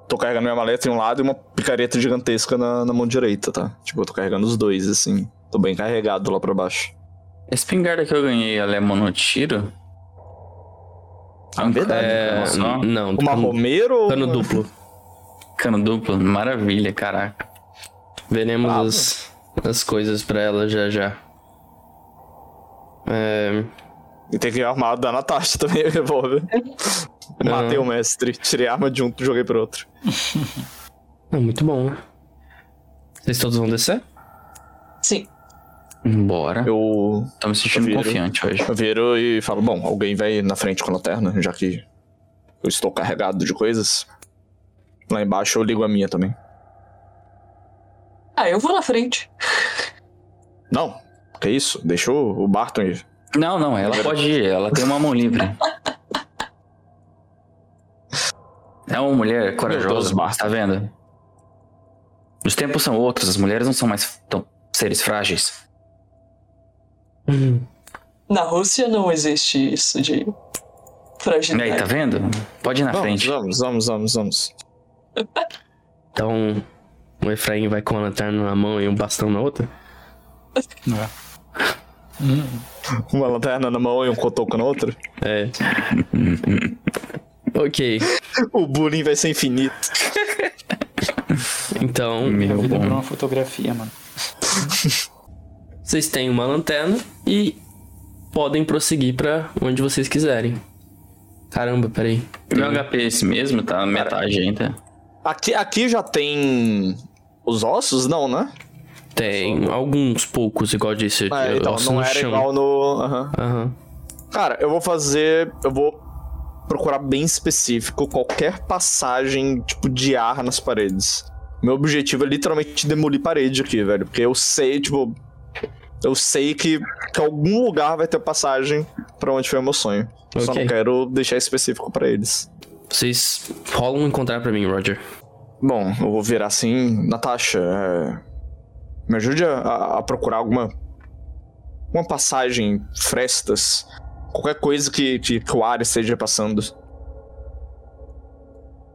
Tô carregando minha maleta em um lado e uma picareta gigantesca na, na mão direita, tá? Tipo, eu tô carregando os dois, assim. Tô bem carregado lá pra baixo. A espingarda que eu ganhei, ela é monotiro? Ah, verdade. É, não, Uma cano, Romero ou. cano duplo. Cano duplo? Maravilha, caraca. Veremos as, as coisas pra ela já já. É, E tem que ir armado da Natasha também, *laughs* o revólver. Matei Aham. o mestre, tirei a arma de um e joguei pro outro. *laughs* muito bom, né? Vocês todos vão descer? Sim. Bora. Eu, Tô me sentindo eu viro. confiante hoje. eu viro e falo: bom, alguém vai na frente com a lanterna, já que eu estou carregado de coisas. Lá embaixo eu ligo a minha também. Ah, eu vou na frente. Não, que isso? Deixa o Barton ir. Não, não, ela pode ir, ela tem uma mão livre. É uma mulher corajosa, tá vendo? Os tempos são outros, as mulheres não são mais tão seres frágeis. Na Rússia não existe isso de E aí, fragilidade. tá vendo? Pode ir na vamos, frente. vamos, vamos, vamos, vamos. *laughs* Então, o Efraim vai com a lanterna na mão e um bastão na outra? Uma lanterna na mão e um cotoco na outra. É. *laughs* ok, O bullying vai ser infinito. então Meu Minha vida bom. uma fotografia, mano. *laughs* vocês têm uma lanterna e podem prosseguir pra onde vocês quiserem. Caramba, peraí. Meu HP é esse mesmo, tá metade ainda. Aqui, aqui já tem os ossos? Não, né? Tem alguns poucos, igual eu disse. É, então, ossos não no era chão. igual no. aham. Aham. Cara, eu vou fazer. Eu vou procurar bem específico qualquer passagem, tipo, de ar nas paredes. Meu objetivo é literalmente demolir parede aqui, velho. Porque eu sei, tipo. Eu sei que, que algum lugar vai ter passagem pra onde foi o meu sonho. Só Ok. não quero deixar específico pra eles. Vocês rolam encontrar pra mim, Roger. Bom, eu vou virar assim. Natasha, é, me ajude a, a procurar alguma. Uma passagem, frestas. Qualquer coisa que, que, que o ar esteja passando.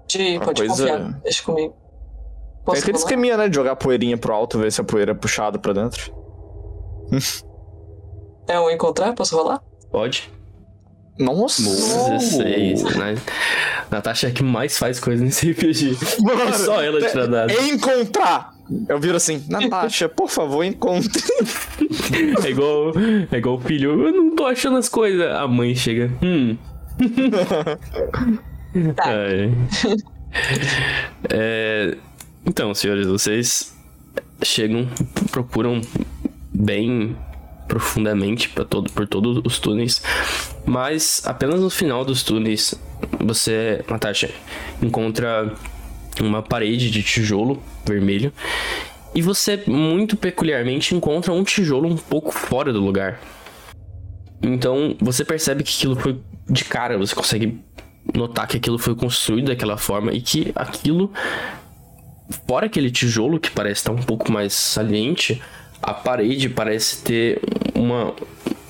De, Uma pode coisa- confiar, deixa comigo. Tem Posso aquele rolar? esqueminha, né? De jogar poeirinha pro alto, ver se a poeira é puxada pra dentro. *laughs* É um encontrar? Posso rolar? Pode? Nossa! 16, né? Natasha é a que mais faz coisa nesse *laughs* RPG. Mano, É só ela tirar dado. Encontrar! Eu viro assim, Natasha, por favor, encontre. É igual, é igual o filho, eu não tô achando as coisas. A mãe chega, hum. *laughs* Tá. É. É, Então, senhores, vocês chegam, procuram bem profundamente pra todo, por todos os túneis, mas apenas no final dos túneis você, Natasha, encontra uma parede de tijolo vermelho e você muito peculiarmente encontra um tijolo um pouco fora do lugar. Então você percebe que aquilo foi de cara, você consegue notar que aquilo foi construído daquela forma e que aquilo, fora aquele tijolo que parece estar um pouco mais saliente, a parede parece ter uma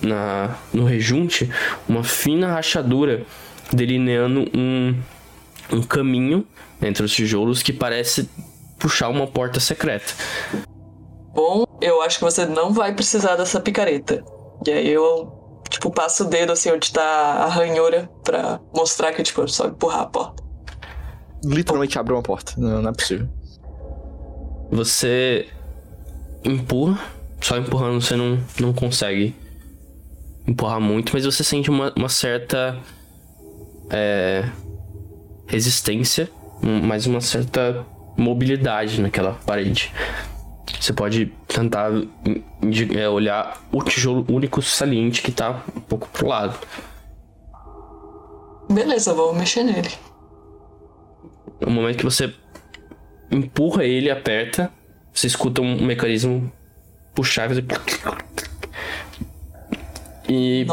na no rejunte uma fina rachadura delineando um um caminho entre os tijolos que parece puxar uma porta secreta. Bom, eu acho que você não vai precisar dessa picareta. E aí eu, tipo, passo o dedo assim onde tá a ranhura pra mostrar que, tipo, só empurrar a porta. Literalmente abre uma porta. Não, não é possível. Você empurra, só empurrando você não, não consegue empurrar muito, mas você sente uma, uma certa é, resistência, mas uma certa mobilidade naquela parede. Você pode tentar é, olhar o tijolo único saliente que tá um pouco pro lado. Beleza, vou mexer nele. No momento que você empurra ele, aperta, você escuta um mecanismo puxar e fazer... E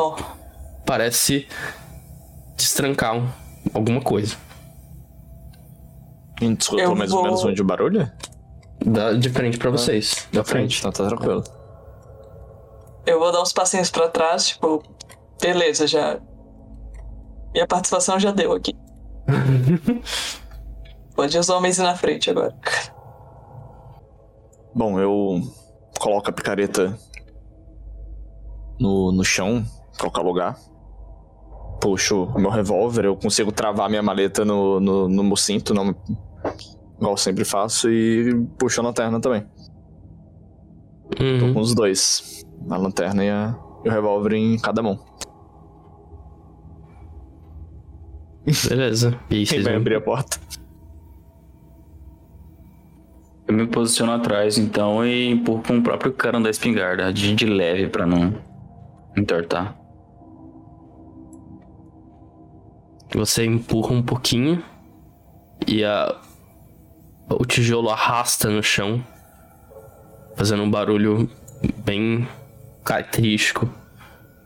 parece destrancar um- alguma coisa. A gente escutou Eu mais ou vou- menos onde o barulho? é? Dá de frente pra vocês. Da frente, então tá tranquilo. Eu vou dar uns passinhos pra trás, tipo, beleza, já. Minha participação já deu aqui. *laughs* Pode os homens ir na frente agora. Bom, eu coloco a picareta no, no chão, em qualquer lugar. Puxo o meu revólver, eu consigo travar minha maleta no, no, no meu cinto, não, igual eu sempre faço, e puxo a lanterna também. Tô Uhum. com os dois. A lanterna e, a- e o revólver em cada mão. Beleza. E Quem vai vão... abrir a porta? Eu me posiciono atrás, então, e empurro com o próprio cano da espingarda, de, de leve pra não entortar. Você empurra um pouquinho e a... o tijolo arrasta no chão, fazendo um barulho bem característico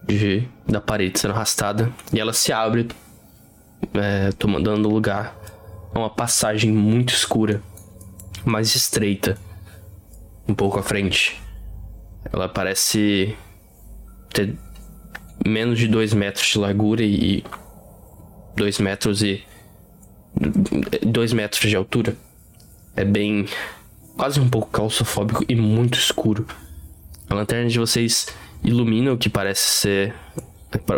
de... da parede sendo arrastada. E ela se abre, é, tomando lugar a uma passagem muito escura, mais estreita, um pouco à frente. Ela parece ter menos de dois metros de largura e dois metros e dois metros de altura. É bem quase um pouco claustrofóbico e muito escuro. A lanterna de vocês ilumina o que parece ser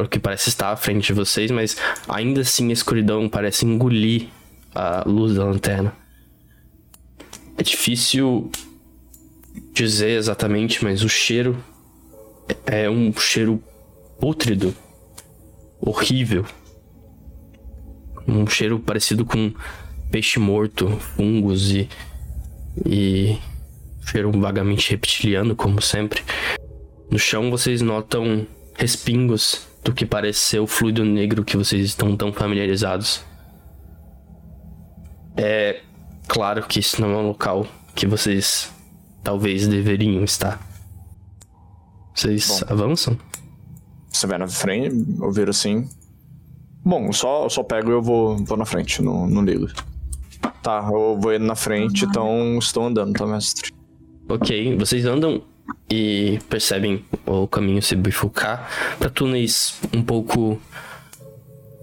o que parece estar à frente de vocês, mas ainda assim a escuridão parece engolir a luz da lanterna. É difícil dizer exatamente, mas o cheiro é um cheiro pútrido, horrível. Um cheiro parecido com peixe morto, fungos e. e. cheiro vagamente reptiliano, como sempre. No chão vocês notam respingos do que parece ser o fluido negro que vocês estão tão familiarizados. É claro que isso não é um local que vocês talvez deveriam estar. Vocês Bom. avançam? Você vai na frente, eu viro assim. Bom, eu só, só pego e eu vou, vou na frente, não, não ligo. Tá, eu vou indo na frente, então estou andando, tá, mestre? Ok, vocês andam e percebem o caminho se bifurcar para túneis um pouco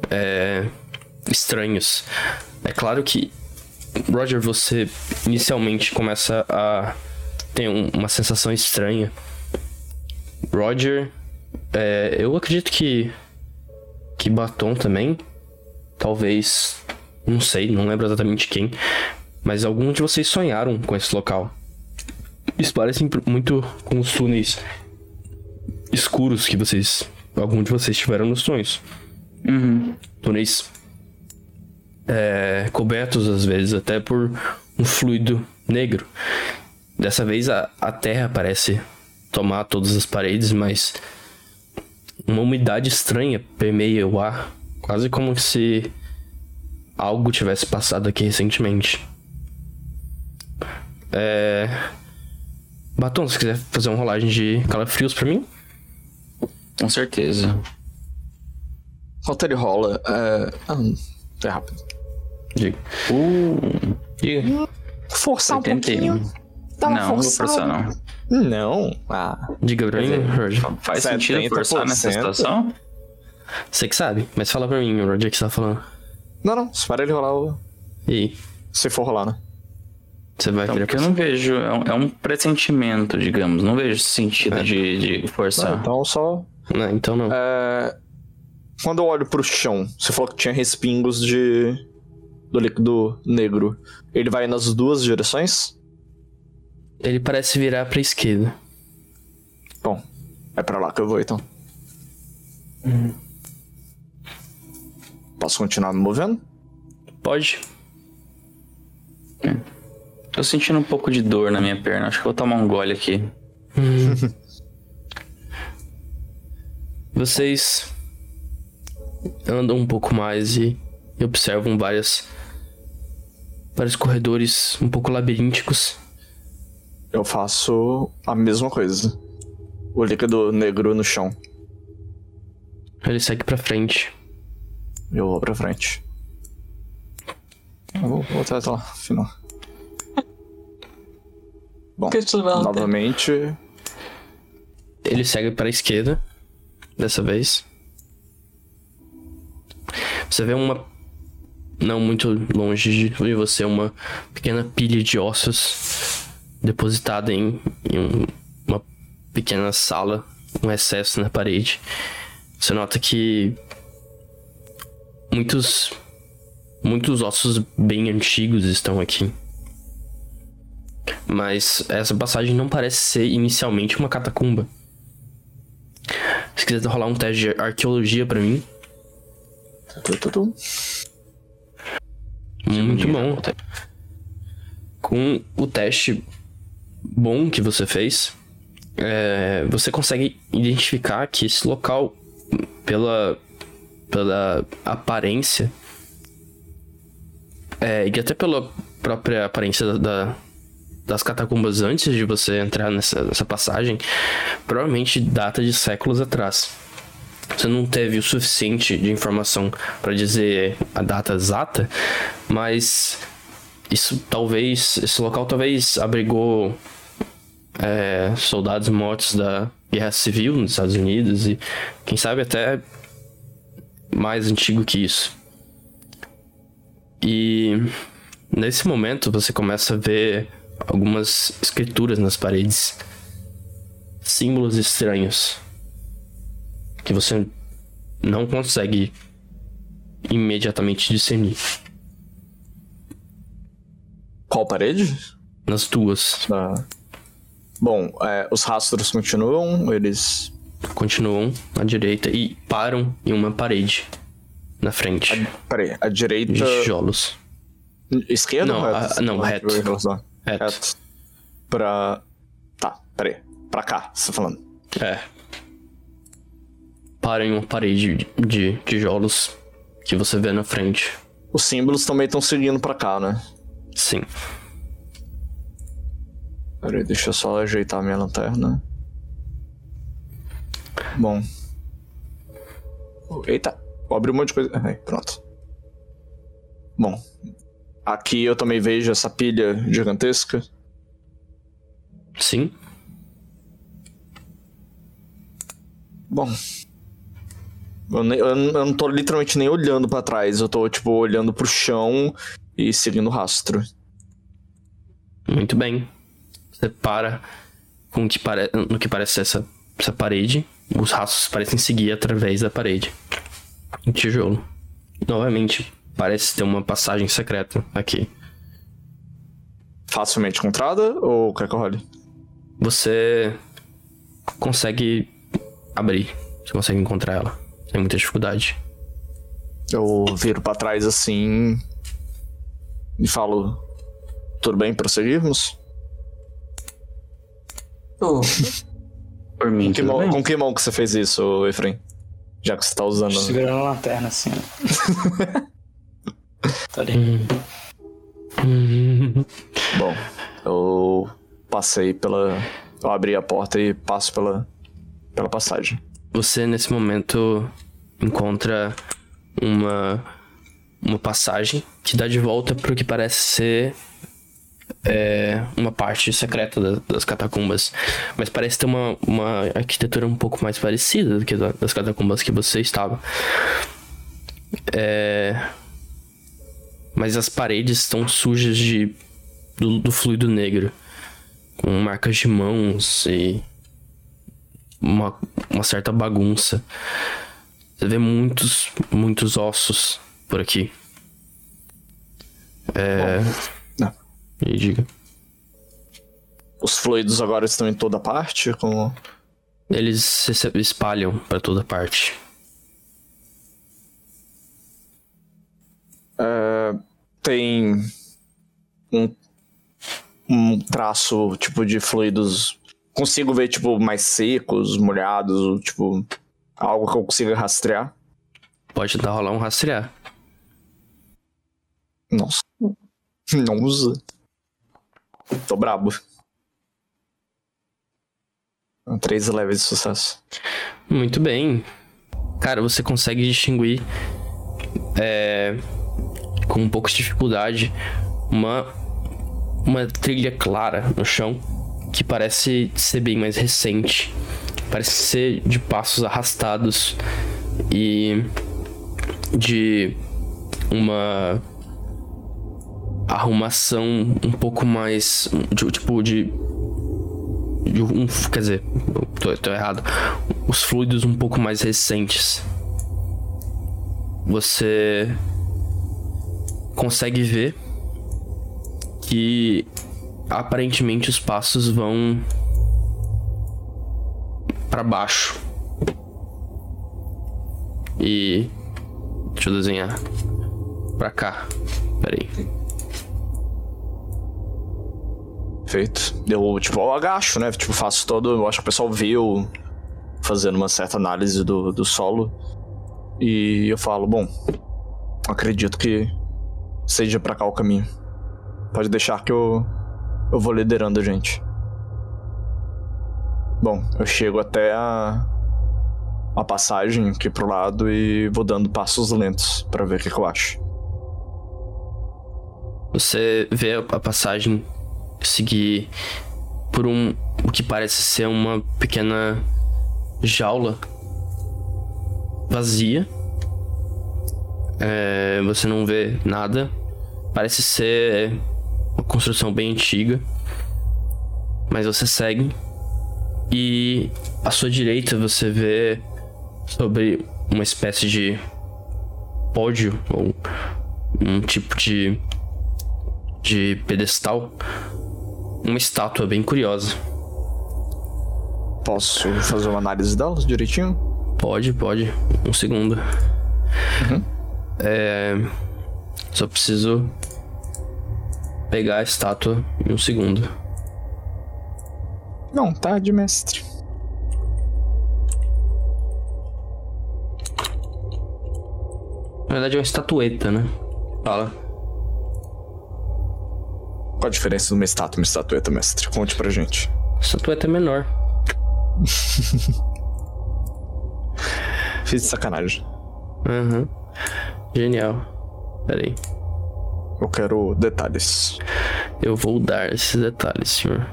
é, estranhos. É claro que, Roger, você inicialmente começa a ter um- uma sensação estranha. Roger, é, eu acredito que que Batom também, talvez, não sei, não lembro exatamente quem, mas alguns de vocês sonharam com esse local. Isso parece muito com os túneis escuros que vocês. Algum de vocês tiveram nos sonhos. Uhum. Túneis é, cobertos, às vezes, até por um fluido negro. Dessa vez a, a terra parece tomar todas as paredes, mas uma umidade estranha permeia o ar, quase como se algo tivesse passado aqui recentemente. É. Batom, se quiser fazer uma rolagem de calafrios pra mim? Com certeza. Ele rola? É. Ah, é rápido. Diga. Uh, Diga. Forçar um 81. pouquinho. Dá uma Não, não vou forçar não. Não. Ah. Diga pra mim, Roger. Faz sentido forçar nessa 70%? situação? Você que sabe, mas fala pra mim, Roger, o que você tá falando. Não, não. Espera ele rolar o. E Se for rolar, né? você vai Então, porque eu não vejo. É um, é um pressentimento, digamos. Não vejo sentido É. de, de Não, forçar. então só. Não, então não. É, Quando eu olho pro chão, você falou que tinha respingos de. Do líquido negro. Ele vai nas duas direções? Ele parece virar pra esquerda. Bom, é pra lá que eu vou então. Posso continuar me movendo? Pode. Tô sentindo um pouco de dor na minha perna. Acho que vou tomar um gole aqui. *laughs* Vocês andam um pouco mais e observam várias vários corredores um pouco labirínticos. Eu faço a mesma coisa. O líquido negro no chão. Ele segue pra frente. Eu vou pra frente. Eu vou voltar até lá, final. *laughs* Bom, tem. novamente. Ele segue para a esquerda, dessa vez. Você vê uma. Não muito longe de você, uma pequena pilha de ossos depositada em, em um- uma pequena sala, um excesso na parede. Você nota que muitos muitos ossos bem antigos estão aqui. Mas essa passagem não parece ser inicialmente uma catacumba. Se quiser rolar um teste de arqueologia pra mim, Tu, tu, tu. Muito Nível. bom. Com o teste bom que você fez, é, você consegue identificar que esse local, pela, pela aparência, é, e até pela própria aparência da- da, das catacumbas antes de você entrar nessa, nessa passagem, provavelmente data de séculos atrás. Você não teve o suficiente de informação para dizer a data exata, mas isso talvez, esse local talvez abrigou é, soldados mortos da Guerra Civil nos Estados Unidos e quem sabe até mais antigo que isso. E nesse momento você começa a ver algumas escrituras nas paredes, símbolos estranhos que você não consegue imediatamente discernir. Qual parede? Nas duas Da... Bom, é, os rastros continuam, eles. continuam à direita e param em uma parede na frente Peraí, a direita. de tijolos. Esquerda Não, ou a- reta? não, reto. Reto. Reto. Pra. Tá, peraí. Pra cá, você tá falando. É. para em uma parede de, tijolos que você vê na frente. Os símbolos também estão seguindo pra cá, né? Sim. Peraí, deixa eu só ajeitar minha lanterna. Bom. Eita, vou abrir um monte de coisa. Aí, pronto. Bom, aqui eu também vejo essa pilha gigantesca. Sim. Bom. Eu, nem- eu não- eu não tô literalmente nem olhando pra trás, eu tô, tipo, olhando pro chão e seguindo o rastro. Muito bem. Você para com o que pare... no que parece essa, essa parede. Os rastros parecem seguir através da parede. Em tijolo. Novamente, parece ter uma passagem secreta aqui. Facilmente encontrada ou quer que eu role? Você consegue abrir. Você consegue encontrar ela. Sem muita dificuldade. Eu viro pra trás assim e falo: Tudo bem, prosseguirmos? Tô. Por mim, Com que, mão, com que mão que você fez isso, Efraim? Já que você tá usando. Segurando a lanterna assim, ó. *laughs* tá ali. Bom, eu passei pela. Eu abri a porta e passo pela, pela passagem. Você nesse momento encontra uma uma passagem que dá de volta para o que parece ser é, uma parte secreta da- das catacumbas, mas parece ter uma, uma arquitetura um pouco mais parecida do que da- das catacumbas que você estava. É, mas as paredes estão sujas de do, do fluido negro, com marcas de mãos e uma, uma certa bagunça. Você vê muitos, muitos ossos por aqui. É. Não. E diga. Os fluidos agora estão em toda parte, como. Eles se espalham pra toda parte. É, tem um, um traço tipo de fluidos. Consigo ver, tipo, mais secos, molhados, tipo, algo que eu consiga rastrear. Pode tentar rolar um rastrear. Nossa. *laughs* Não usa. Tô brabo. Três levels de sucesso. Muito bem. Cara, você consegue distinguir é, com um pouco de dificuldade uma uma trilha clara no chão que parece ser bem mais recente. Parece ser de passos arrastados e de uma arrumação um pouco mais de, tipo de de um, quer dizer, tô, tô errado. Os fluidos um pouco mais recentes. Você consegue ver que aparentemente os passos vão para baixo. E deixa eu desenhar pra cá. Peraí. Feito. Eu, tipo, eu agacho, né? Tipo, faço todo. Eu acho que o pessoal viu fazendo uma certa análise do, do solo. E eu falo, bom, acredito que seja pra cá o caminho. Pode deixar que eu, eu vou liderando a gente. Bom, eu chego até a, a passagem aqui pro lado e vou dando passos lentos pra ver o que, que eu acho. Você vê a passagem seguir por um o que parece ser uma pequena jaula vazia. É, você não vê nada. Parece ser uma construção bem antiga. Mas você segue. E à sua direita você vê sobre uma espécie de pódio ou um tipo de de pedestal uma estátua bem curiosa. Posso fazer uma análise dela direitinho? Pode, pode. Um segundo. É. Só preciso pegar a estátua em um segundo. Não, tá de mestre. verdade é uma estatueta, né? Fala. Qual a diferença de uma estátua e uma estatueta, mestre? Conte pra gente. Estatueta é menor. *laughs* Fiz de sacanagem. Aham. Genial. Pera aí. Eu quero detalhes. Eu vou dar esses detalhes, senhor.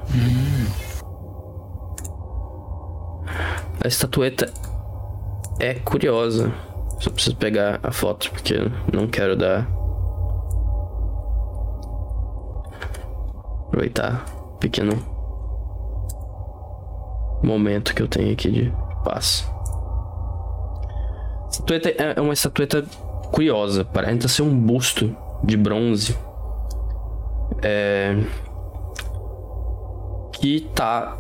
A estatueta é curiosa. Só preciso pegar a foto porque não quero dar. Aproveitar pequeno momento que eu tenho aqui de paz. Estatueta é uma estatueta curiosa. Parece ser um busto de bronze. É. Que tá.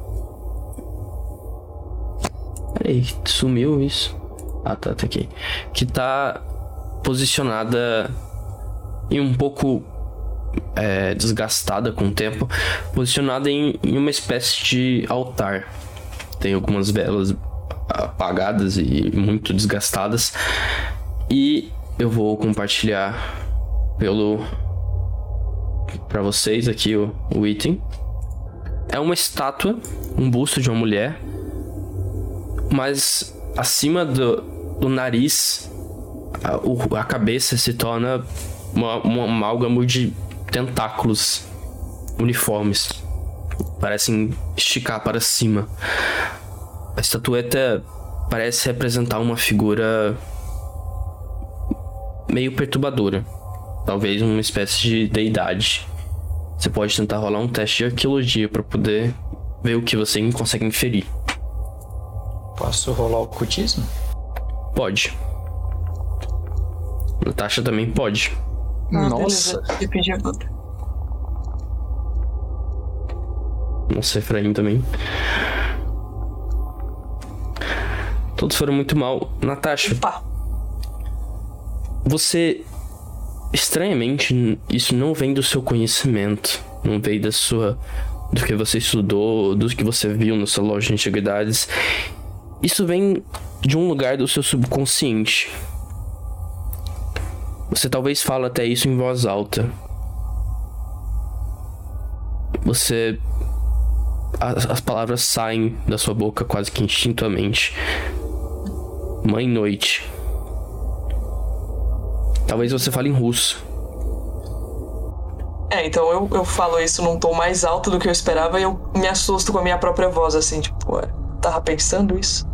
Peraí, sumiu isso. Ah, tá, tá aqui. Que tá posicionada e um pouco é, desgastada com o tempo, posicionada em, em uma espécie de altar. Tem algumas velas apagadas e muito desgastadas. E eu vou compartilhar pelo para vocês aqui o, o item. É uma estátua, um busto de uma mulher, mas acima do, do nariz, a, a cabeça se torna uma, uma amálgama de tentáculos uniformes. Parecem esticar para cima. A estatueta parece representar uma figura meio perturbadora. Talvez uma espécie de deidade. Você pode tentar rolar um teste de arqueologia para poder ver o que você consegue inferir. Posso rolar o ocultismo? Pode. Natasha também pode. Ah, Nossa. beleza. Eu pedi ajuda. Nossa, Efraim também. Todos foram muito mal. Natasha, Pá. você. Estranhamente, isso não vem do seu conhecimento. Não vem da sua. do que você estudou, do que você viu na sua loja de antiguidades. Isso vem de um lugar do seu subconsciente. Você talvez fale até isso em voz alta. Você as, as palavras saem da sua boca quase que instintivamente. Mãe noite. Talvez você fale em russo. É, então eu, eu falo isso num tom mais alto do que eu esperava e eu me assusto com a minha própria voz, assim, tipo, ué, tava pensando isso?